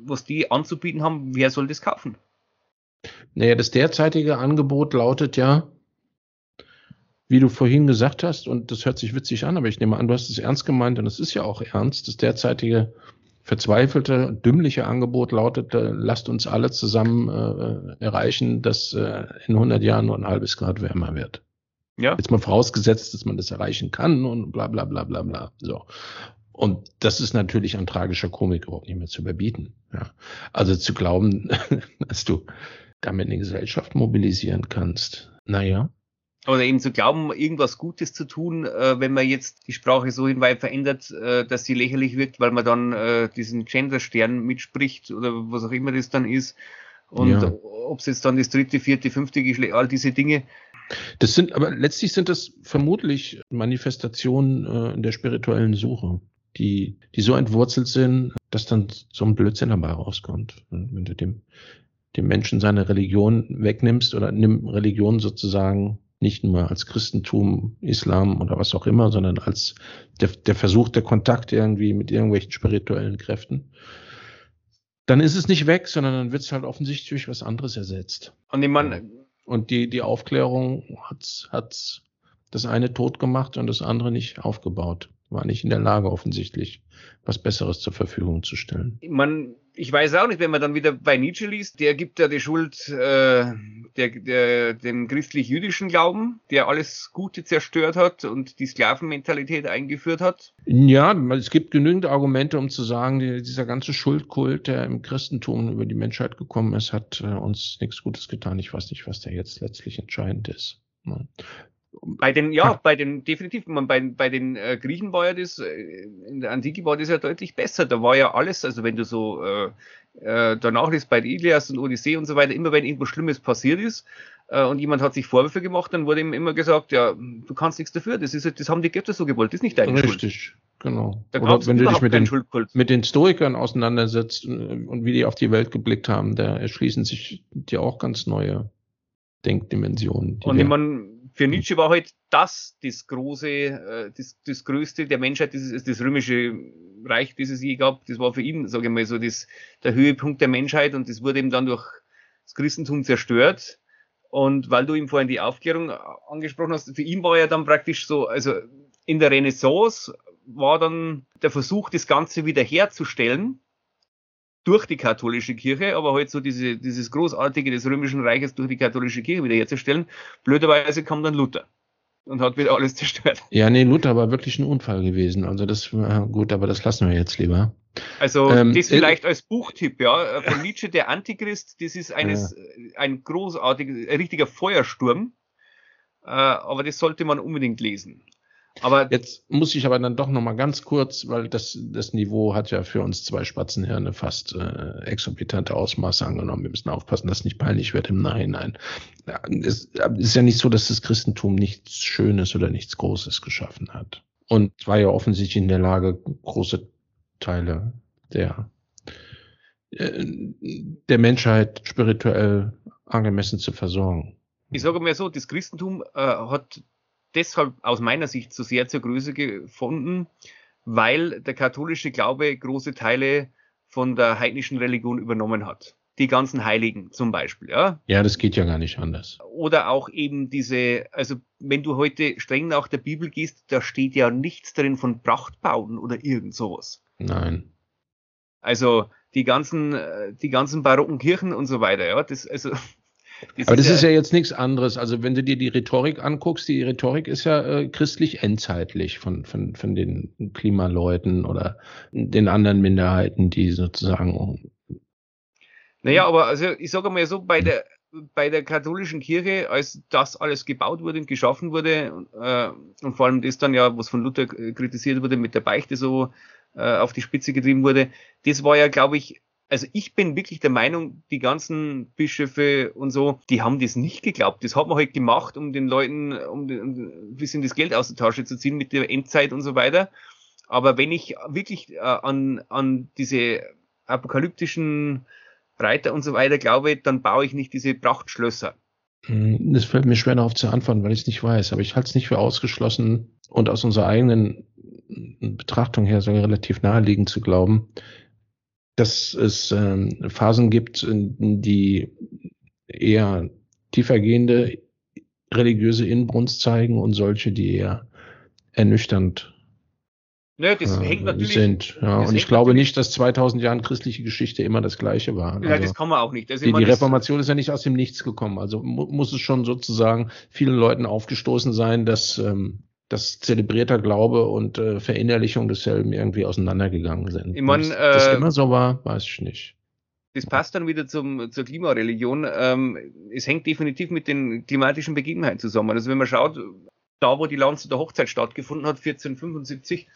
was die anzubieten haben, wer soll das kaufen? Naja, das derzeitige Angebot lautet ja, wie du vorhin gesagt hast, und das hört sich witzig an, aber ich nehme an, du hast es ernst gemeint und es ist ja auch ernst, das derzeitige verzweifelte, dümmliche Angebot lautet, äh, lasst uns alle zusammen äh, erreichen, dass äh, in 100 Jahren nur ein halbes Grad wärmer wird. Ja. Jetzt mal vorausgesetzt, dass man das erreichen kann und bla bla bla bla bla. So. Und das ist natürlich an tragischer Komik überhaupt nicht mehr zu überbieten. Ja. Also zu glauben, dass du damit eine Gesellschaft mobilisieren kannst. Naja, oder eben zu glauben, irgendwas Gutes zu tun, äh, wenn man jetzt die Sprache so hinweit verändert, äh, dass sie lächerlich wirkt, weil man dann äh, diesen Gender-Stern mitspricht oder was auch immer das dann ist. Und ja. ob es jetzt dann das dritte, vierte, fünfte Geschlecht, all diese Dinge. Das sind, aber letztlich sind das vermutlich Manifestationen äh, in der spirituellen Suche, die, die so entwurzelt sind, dass dann so ein Blödsinn dabei rauskommt. Wenn du dem, dem Menschen seine Religion wegnimmst oder nimm Religion sozusagen nicht nur als Christentum, Islam oder was auch immer, sondern als der, der Versuch der Kontakt irgendwie mit irgendwelchen spirituellen Kräften, dann ist es nicht weg, sondern dann wird es halt offensichtlich durch was anderes ersetzt. Und ich meine, und die, die Aufklärung hat, hat das eine tot gemacht und das andere nicht aufgebaut. War nicht in der Lage, offensichtlich was Besseres zur Verfügung zu stellen. Man, ich weiß auch nicht, wenn man dann wieder bei Nietzsche liest, der gibt ja die Schuld äh, der, der, dem christlich-jüdischen Glauben, der alles Gute zerstört hat und die Sklavenmentalität eingeführt hat. Ja, es gibt genügend Argumente, um zu sagen, die, dieser ganze Schuldkult, der im Christentum über die Menschheit gekommen ist, hat äh, uns nichts Gutes getan. Ich weiß nicht, was da jetzt letztlich entscheidend ist. Bei den, ja, ja, bei den, definitiv, man, bei, bei den äh, Griechen war ja das, äh, in der Antike war das ja deutlich besser. Da war ja alles, also wenn du so äh, äh, danach liest bei Ilias und Odyssee und so weiter, immer wenn irgendwas Schlimmes passiert ist äh, und jemand hat sich Vorwürfe gemacht, dann wurde ihm immer gesagt, ja, du kannst nichts dafür, das ist das haben die Götter so gewollt, das ist nicht deine Richtig, Schuld. Richtig, genau. Da Oder wenn du dich mit den, mit den Stoikern auseinandersetzt äh, und wie die auf die Welt geblickt haben, da erschließen sich dir auch ganz neue Denkdimensionen. Und ich meine, für Nietzsche war halt das das große, äh, das, das größte der Menschheit, das, das römische Reich, das es je gab. Das war für ihn, sage ich mal, so das, der Höhepunkt der Menschheit und das wurde ihm dann durch das Christentum zerstört. Und weil du ihm vorhin die Aufklärung angesprochen hast, für ihn war ja dann praktisch so, also in der Renaissance war dann der Versuch, das Ganze wieder herzustellen durch die katholische Kirche, aber halt so diese, dieses Großartige des Römischen Reiches durch die katholische Kirche wiederherzustellen. Blöderweise kam dann Luther und hat wieder alles zerstört. Ja, nee, Luther war wirklich ein Unfall gewesen. Also das war gut, aber das lassen wir jetzt lieber. Also ähm, das äh, vielleicht äh, als Buchtipp, ja, von Nietzsche der Antichrist, das ist eines ja. ein großartiger, ein richtiger Feuersturm. Äh, aber das sollte man unbedingt lesen. Aber jetzt muss ich aber dann doch noch mal ganz kurz, weil das, das Niveau hat ja für uns zwei Spatzenhirne fast äh, exorbitante Ausmaße angenommen. Wir müssen aufpassen, dass es nicht peinlich wird im Nachhinein. Ja, es ist ja nicht so, dass das Christentum nichts Schönes oder nichts Großes geschaffen hat. Und war ja offensichtlich in der Lage, große Teile der, äh, der Menschheit spirituell angemessen zu versorgen. Ich sage mal so, das Christentum äh, hat deshalb aus meiner Sicht so sehr zur Größe gefunden, weil der katholische Glaube große Teile von der heidnischen Religion übernommen hat. Die ganzen Heiligen zum Beispiel, ja. Ja, das geht ja gar nicht anders. Oder auch eben diese, also wenn du heute streng nach der Bibel gehst, da steht ja nichts drin von Prachtbauten oder irgend sowas. Nein. Also die ganzen, äh, die ganzen barocken Kirchen und so weiter, ja, das, also Aber das ist ja, jetzt nichts anderes. Also wenn du dir die Rhetorik anguckst, die Rhetorik ist ja äh, christlich endzeitlich von, von, von den Klimaleuten oder den anderen Minderheiten, die sozusagen. Naja, aber also ich sage mal so, bei der, bei der katholischen Kirche, als das alles gebaut wurde und geschaffen wurde, äh, und vor allem das dann ja, was von Luther äh, kritisiert wurde, mit der Beichte so äh, auf die Spitze getrieben wurde, das war ja, glaube ich, also ich bin wirklich der Meinung, die ganzen Bischöfe und so, die haben das nicht geglaubt. Das hat man halt gemacht, um den Leuten, um, ein bisschen das Geld aus der Tasche zu ziehen mit der Endzeit und so weiter. Aber wenn ich wirklich äh, an, an diese apokalyptischen Reiter und so weiter glaube, dann baue ich nicht diese Prachtschlösser. Hm, das fällt mir schwer darauf zu antworten, weil ich es nicht weiß, aber ich halte es nicht für ausgeschlossen und aus unserer eigenen Betrachtung her sogar relativ naheliegend zu glauben, dass es ähm, Phasen gibt, die eher tiefergehende religiöse Inbrunst zeigen und solche, die eher ernüchternd Ne, das äh, hängt natürlich, sind. Ja, und ich glaube nicht, dass 2000 Jahren christliche Geschichte immer das Gleiche war. Ja, also, das kann man auch nicht. Die, die Reformation ist ja nicht aus dem Nichts gekommen. Also mu muss es schon sozusagen vielen Leuten aufgestoßen sein, dass ähm, dass zelebrierter Glaube und äh, Verinnerlichung desselben irgendwie auseinandergegangen sind. Ich mein, äh, das immer so war, weiß ich nicht. Das passt dann wieder zum, zur Klimareligion. Ähm, es hängt definitiv mit den klimatischen Begebenheiten zusammen. Also wenn man schaut, da wo die Lanze der Hochzeit stattgefunden hat, 1475,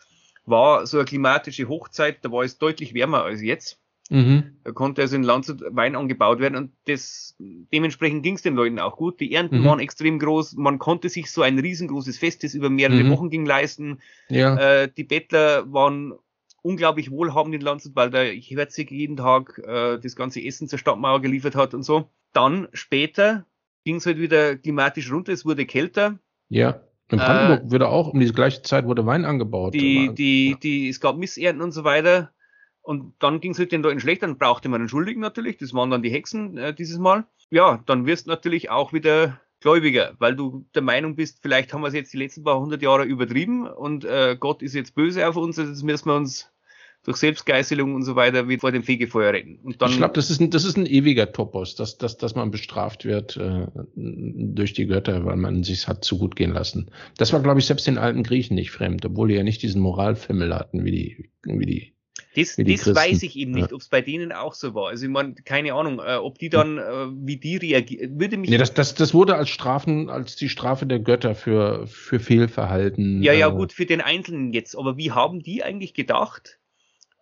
war so eine klimatische Hochzeit, da war es deutlich wärmer als jetzt. Mhm. Da konnte also in Landshut Wein angebaut werden und das, dementsprechend ging es den Leuten auch gut. Die Ernten mhm. waren extrem groß. Man konnte sich so ein riesengroßes Fest, das über mehrere mhm. Wochen ging, leisten. Ja. Äh, die Bettler waren unglaublich wohlhabend in Landshut, weil der Herzog jeden Tag äh, das ganze Essen zur Stadtmauer geliefert hat und so. Dann später ging es halt wieder klimatisch runter, es wurde kälter. Ja. In Brandenburg äh, wurde auch um diese gleiche Zeit wurde Wein angebaut. Die, die, die, es gab Missernten und so weiter. Und dann ging es halt den Leuten schlecht, dann brauchte man einen Schuldigen natürlich, das waren dann die Hexen äh, dieses Mal. Ja, dann wirst du natürlich auch wieder Gläubiger, weil du der Meinung bist, vielleicht haben wir es jetzt die letzten paar hundert Jahre übertrieben und äh, Gott ist jetzt böse auf uns, jetzt müssen wir uns durch Selbstgeißelung und so weiter wird vor dem Fegefeuer retten. Und dann, ich glaube, das ist ein, das ist ein ewiger Topos, dass, dass, dass man bestraft wird äh, durch die Götter, weil man sich hat zu gut gehen lassen. Das war, glaube ich, selbst den alten Griechen nicht fremd, obwohl die ja nicht diesen Moralfimmel hatten, wie die, wie die das, das weiß ich eben nicht, ja. ob es bei denen auch so war. Also ich meine, keine Ahnung, äh, ob die dann, äh, wie die reagieren, würde mich. Nee, das, das, das wurde als Strafen, als die Strafe der Götter für, für Fehlverhalten. Ja, ja, äh, gut, für den Einzelnen jetzt. Aber wie haben die eigentlich gedacht,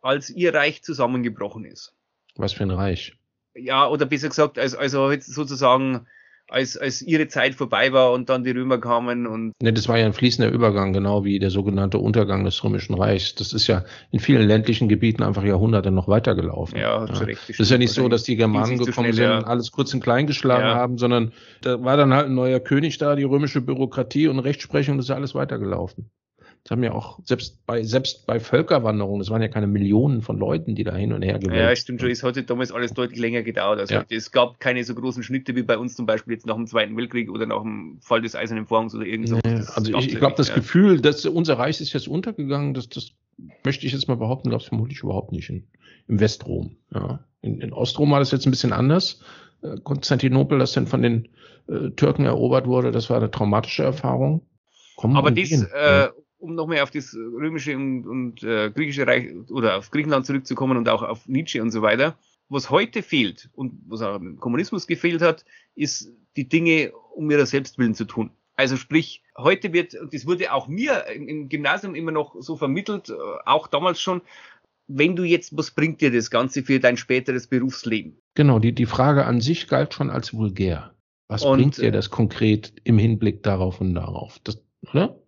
als ihr Reich zusammengebrochen ist? Was für ein Reich? Ja, oder besser gesagt, als, also sozusagen als, als ihre Zeit vorbei war und dann die Römer kamen und. Ne, das war ja ein fließender Übergang, genau wie der sogenannte Untergang des Römischen Reichs. Das ist ja in vielen ländlichen Gebieten einfach Jahrhunderte noch weitergelaufen. Ja, ja. recht. Das ist ja nicht so, dass die Germanen gekommen schnell, sind und alles kurz und klein geschlagen ja. haben, sondern da war dann halt ein neuer König da, die römische Bürokratie und Rechtsprechung, das ist ja alles weitergelaufen. Das haben ja auch, selbst bei, selbst bei Völkerwanderungen, das waren ja keine Millionen von Leuten, die da hin und her gewählt Ja, stimmt schon. Es hat damals alles deutlich länger gedauert. Also ja. es gab keine so großen Schnitte wie bei uns zum Beispiel jetzt nach dem Zweiten Weltkrieg oder nach dem Fall des Eisernen Vorhangs oder irgend so. Nee, also ich, ich glaube, das ja. Gefühl, dass unser Reich ist jetzt untergegangen, das, das möchte ich jetzt mal behaupten, glaube ich vermutlich überhaupt nicht in, im Westrom. Ja. In, in Ostrom war das jetzt ein bisschen anders. Äh, Konstantinopel, das dann von den äh, Türken erobert wurde, das war eine traumatische Erfahrung. Kommen Aber das, äh, um nochmal auf das römische und, und äh, griechische Reich oder auf Griechenland zurückzukommen und auch auf Nietzsche und so weiter. Was heute fehlt und was auch im Kommunismus gefehlt hat, ist die Dinge um ihrer Selbstwillen zu tun. Also sprich, heute wird, und das wurde auch mir im Gymnasium immer noch so vermittelt, äh, auch damals schon, wenn du jetzt, was bringt dir das Ganze für dein späteres Berufsleben? Genau, die, die Frage an sich galt schon als vulgär. Was und, bringt dir äh, das konkret im Hinblick darauf und darauf? Das, oder?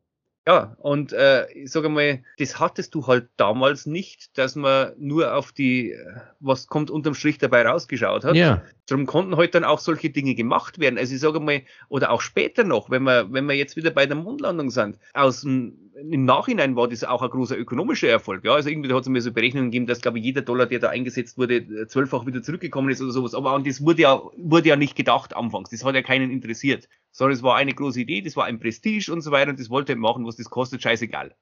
Ja, und äh, ich sage mal, das hattest du halt damals nicht, dass man nur auf die, was kommt unterm Strich dabei rausgeschaut hat. Ja. Darum konnten halt dann auch solche Dinge gemacht werden. Also ich sage mal, oder auch später noch, wenn wir, wenn wir jetzt wieder bei der Mondlandung sind, aus dem, im Nachhinein war das auch ein großer ökonomischer Erfolg. Ja, also irgendwie hat es mir so Berechnungen gegeben, dass, glaube ich, jeder Dollar, der da eingesetzt wurde, zwölffach wieder zurückgekommen ist oder sowas. Aber an das wurde ja, wurde ja nicht gedacht anfangs. Das hat ja keinen interessiert. Sondern es war eine große Idee, das war ein Prestige und so weiter und das wollte er machen, was das kostet, scheißegal.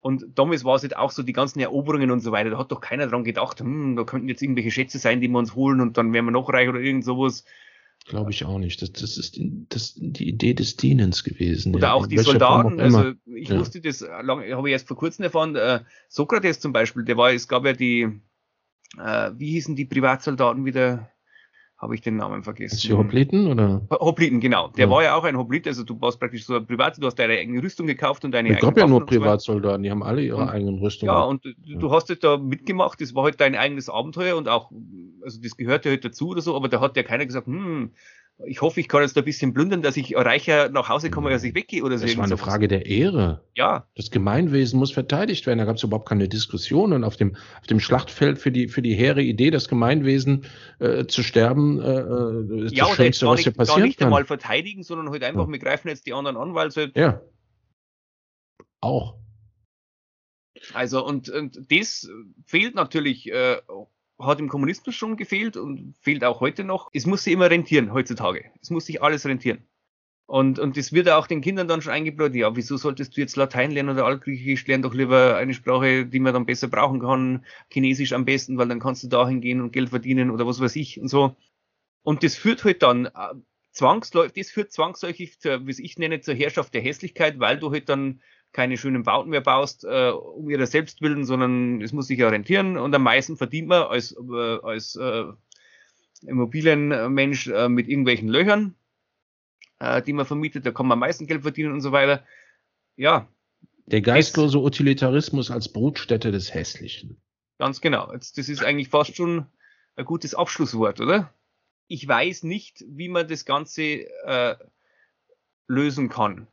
Und damals war es halt auch so, die ganzen Eroberungen und so weiter, da hat doch keiner dran gedacht, hm, da könnten jetzt irgendwelche Schätze sein, die wir uns holen und dann wären wir noch reich oder irgend sowas. Glaube ich auch nicht. Das, das ist die, das, die Idee des Dienens gewesen. Oder ja. auch die Soldaten. Auch also ich ja. wusste das lange, habe ich erst vor kurzem erfahren. Äh, Sokrates zum Beispiel, der war, es gab ja die, äh, wie hießen die Privatsoldaten wieder? Habe ich den Namen vergessen. Ist die Hopliten oder? Hopliten, genau. Der ja. war ja auch ein Hoplit, also du warst praktisch so ein Privat, du hast deine eigene Rüstung gekauft und deine Es gab ja nur Privatsoldaten, die haben alle ihre und, eigenen Rüstungen. Ja, und ja. du hast halt da mitgemacht, das war halt dein eigenes Abenteuer und auch, also das gehörte halt dazu oder so, aber da hat ja keiner gesagt, hm, ich hoffe, ich kann jetzt da ein bisschen plündern, dass ich reicher nach Hause komme, als ich weggehe oder so. Das war eine Frage der Ehre. Ja. Das Gemeinwesen muss verteidigt werden. Da gab es überhaupt keine Diskussion. Und auf dem, auf dem Schlachtfeld für die, für die hehre Idee, das Gemeinwesen äh, zu sterben, äh, äh ist ja, das Schönste, was hier passieren gar nicht kann. einmal verteidigen, sondern halt einfach, ja. wir greifen jetzt die anderen an, weil sie. Ja. Auch. Also, und, und das fehlt natürlich äh, hat im Kommunismus schon gefehlt und fehlt auch heute noch. Es muss sich immer rentieren heutzutage. Es muss sich alles rentieren. Und, und das wird auch den Kindern dann schon eingebläut, ja, wieso solltest du jetzt Latein lernen oder Altgriechisch, lern doch lieber eine Sprache, die man dann besser brauchen kann, Chinesisch am besten, weil dann kannst du dahin gehen und Geld verdienen oder was weiß ich und so. Und das führt halt dann äh, zwangsläufig, das führt zwangsläufig zur, wie ich nenne, zur Herrschaft der Hässlichkeit, weil du halt dann keine schönen Bauten mehr baust, äh, um ihrer selbst willen, sondern es muss sich ja rentieren und am meisten verdient man als, äh, als äh, Immobilienmensch äh, mit irgendwelchen Löchern, äh, die man vermietet, da kann man am meisten Geld verdienen und so weiter. Ja. Der geistlose Utilitarismus als Brutstätte des Hässlichen. Ganz genau. Jetzt, das ist eigentlich fast schon ein gutes Abschlusswort, oder? Ich weiß nicht, wie man das Ganze äh, lösen kann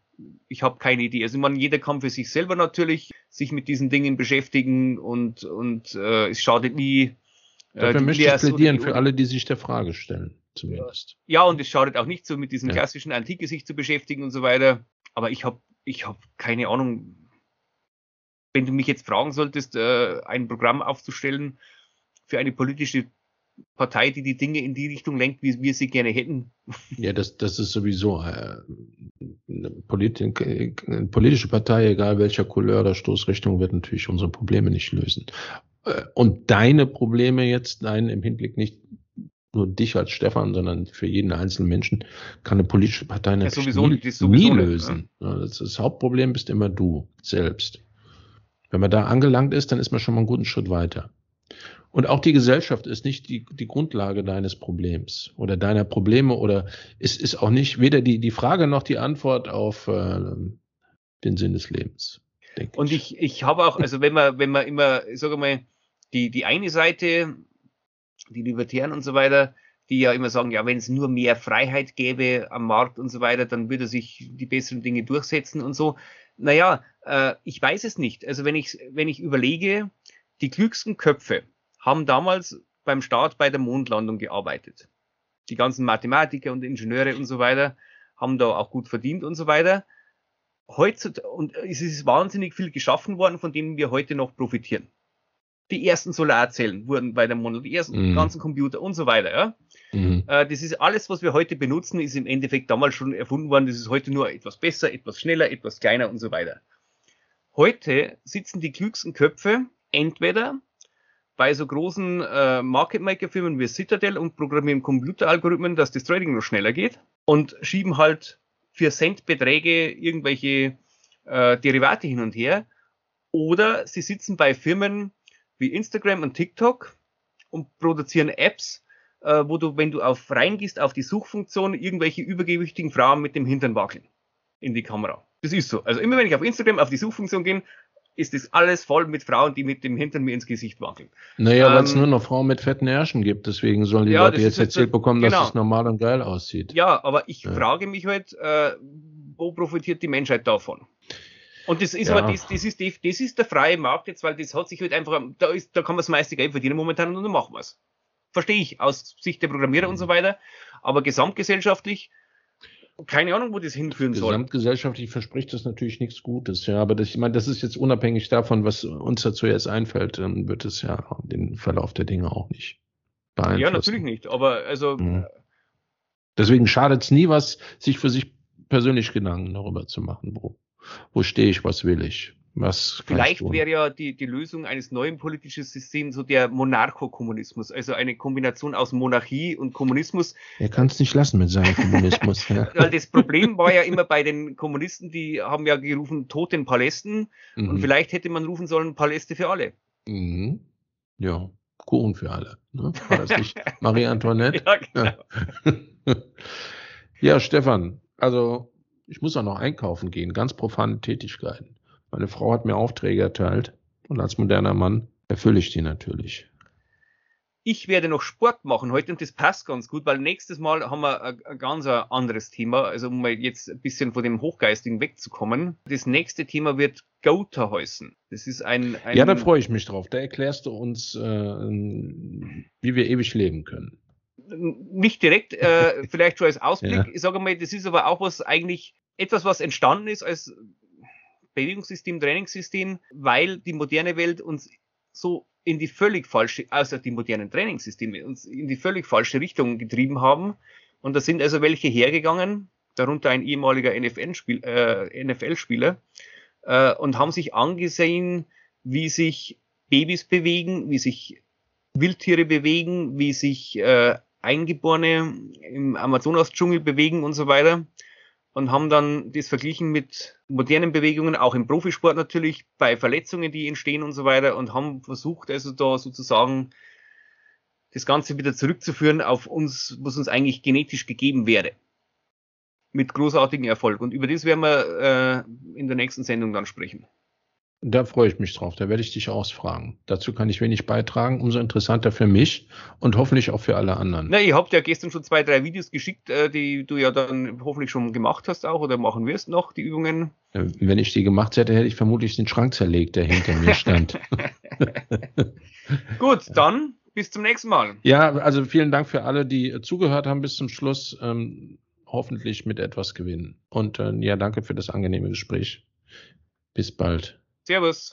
ich habe keine Idee. Also meine, jeder kann für sich selber natürlich sich mit diesen Dingen beschäftigen und, und äh, es schadet nie. Äh, Dafür möchte ich plädieren für alle, die sich der Frage stellen, zumindest. Ja, und es schadet auch nicht so, mit diesem ja. klassischen Antike sich zu beschäftigen und so weiter. Aber ich habe ich hab keine Ahnung, wenn du mich jetzt fragen solltest, äh, ein Programm aufzustellen für eine politische Partei, die die Dinge in die Richtung lenkt, wie wir sie gerne hätten. Ja, das, das ist sowieso äh, eine, Politik, eine politische Partei, egal welcher Couleur oder Stoßrichtung, wird natürlich unsere Probleme nicht lösen. Äh, und deine Probleme jetzt, nein, im Hinblick nicht nur dich als Stefan, sondern für jeden einzelnen Menschen kann eine politische Partei natürlich ja, sowieso, nie, sowieso nie lösen. Ja. Das, das Hauptproblem bist immer du selbst. Wenn man da angelangt ist, dann ist man schon mal einen guten Schritt weiter. Und auch die Gesellschaft ist nicht die, die Grundlage deines Problems oder deiner Probleme oder es ist auch nicht weder die, die Frage noch die Antwort auf äh, den Sinn des Lebens. Und ich, ich habe auch, also wenn man, wenn man immer, sage mal, die, die eine Seite, die Libertären und so weiter, die ja immer sagen, ja, wenn es nur mehr Freiheit gäbe am Markt und so weiter, dann würde sich die besseren Dinge durchsetzen und so. Naja, äh, ich weiß es nicht. Also wenn ich, wenn ich überlege, die klügsten Köpfe haben damals beim Start bei der Mondlandung gearbeitet. Die ganzen Mathematiker und Ingenieure und so weiter haben da auch gut verdient und so weiter. Heutzutage, und es ist wahnsinnig viel geschaffen worden, von dem wir heute noch profitieren. Die ersten Solarzellen wurden bei der Mondlandung, die ersten mhm. ganzen Computer und so weiter. Ja? Mhm. Äh, das ist alles, was wir heute benutzen, ist im Endeffekt damals schon erfunden worden. Das ist heute nur etwas besser, etwas schneller, etwas kleiner und so weiter. Heute sitzen die klügsten Köpfe entweder bei so großen äh, Market Maker Firmen wie Citadel und programmieren Computeralgorithmen, dass das Trading noch schneller geht und schieben halt für Centbeträge irgendwelche äh, Derivate hin und her. Oder sie sitzen bei Firmen wie Instagram und TikTok und produzieren Apps, äh, wo du, wenn du auf reingehst auf die Suchfunktion, irgendwelche übergewichtigen Frauen mit dem Hintern wackeln in die Kamera. Das ist so. Also immer wenn ich auf Instagram auf die Suchfunktion gehe, ist das alles voll mit Frauen, die mit dem Hintern mir ins Gesicht wackeln. Naja, ähm, weil es nur noch Frauen mit fetten Ärschen gibt, deswegen sollen die ja, Leute jetzt erzählt bekommen, genau. dass es normal und geil aussieht. Ja, aber ich ja. frage mich halt, äh, wo profitiert die Menschheit davon? Und das ist ja. aber das, das, ist die, das ist der freie Markt jetzt, weil das hat sich halt einfach, da, ist, da kann man das meiste Geld verdienen momentan und dann machen wir es. Verstehe ich aus Sicht der Programmierer und so weiter. Aber gesamtgesellschaftlich keine Ahnung, wo das hinführen soll. Gesamtgesellschaftlich verspricht das natürlich nichts Gutes, ja. Aber das, ich meine, das ist jetzt unabhängig davon, was uns dazu jetzt einfällt, dann wird es ja den Verlauf der Dinge auch nicht beeinflussen. Ja, natürlich nicht. Aber also. Mhm. Deswegen schadet es nie was, sich für sich persönlich Gedanken darüber zu machen, wo, wo stehe ich, was will ich. Was Vielleicht wäre ja die, die Lösung eines neuen politischen Systems so der Monarchokommunismus, also eine Kombination aus Monarchie und Kommunismus. Er kann es nicht lassen mit seinem Kommunismus. ja. Weil das Problem war ja immer bei den Kommunisten, die haben ja gerufen, Tod den Palästen. Mhm. Und vielleicht hätte man rufen sollen, Paläste für alle. Mhm. Ja, Kuchen für alle. Ne? War das nicht Marie Antoinette? ja, genau. ja, Stefan, also ich muss auch noch einkaufen gehen, ganz profane Tätigkeiten. Meine Frau hat mir Aufträge erteilt und als moderner Mann erfülle ich die natürlich. Ich werde noch Sport machen heute und das passt ganz gut, weil nächstes Mal haben wir ein, ein ganz anderes Thema, also um mal jetzt ein bisschen von dem Hochgeistigen wegzukommen. Das nächste Thema wird Gotha heißen. Das ist ein, ein Ja, da freue ich mich drauf. Da erklärst du uns, äh, wie wir ewig leben können. Nicht direkt, äh, vielleicht schon als Ausblick. ja. Ich sage mal, das ist aber auch was eigentlich etwas, was entstanden ist als Bewegungssystem, Trainingssystem, weil die moderne Welt uns so in die völlig falsche, also die modernen Trainingssysteme uns in die völlig falsche Richtung getrieben haben. Und da sind also welche hergegangen, darunter ein ehemaliger NFL-Spieler, äh, äh, und haben sich angesehen, wie sich Babys bewegen, wie sich Wildtiere bewegen, wie sich äh, Eingeborene im Amazonas-Dschungel bewegen und so weiter und haben dann das verglichen mit modernen Bewegungen, auch im Profisport natürlich, bei Verletzungen, die entstehen und so weiter und haben versucht, also da sozusagen das Ganze wieder zurückzuführen auf uns, was uns eigentlich genetisch gegeben wäre. Mit großartigem Erfolg. Und über das werden wir äh, in der nächsten Sendung dann sprechen. Da freue ich mich drauf. Da werde ich dich ausfragen. Dazu kann ich wenig beitragen. Umso interessanter für mich und hoffentlich auch für alle anderen. Na, ihr habt ja gestern schon zwei, drei Videos geschickt, äh, die du ja dann hoffentlich schon gemacht hast auch oder machen wirst noch, die Übungen. Wenn ich die gemacht hätte, hätte ich vermutlich den Schrank zerlegt, der hinter mir stand. Gut, dann bis zum nächsten Mal. Ja, also vielen Dank für alle, die zugehört haben bis zum Schluss. Ähm, hoffentlich mit etwas gewinnen. Und äh, ja, danke für das angenehme Gespräch. Bis bald. Servus.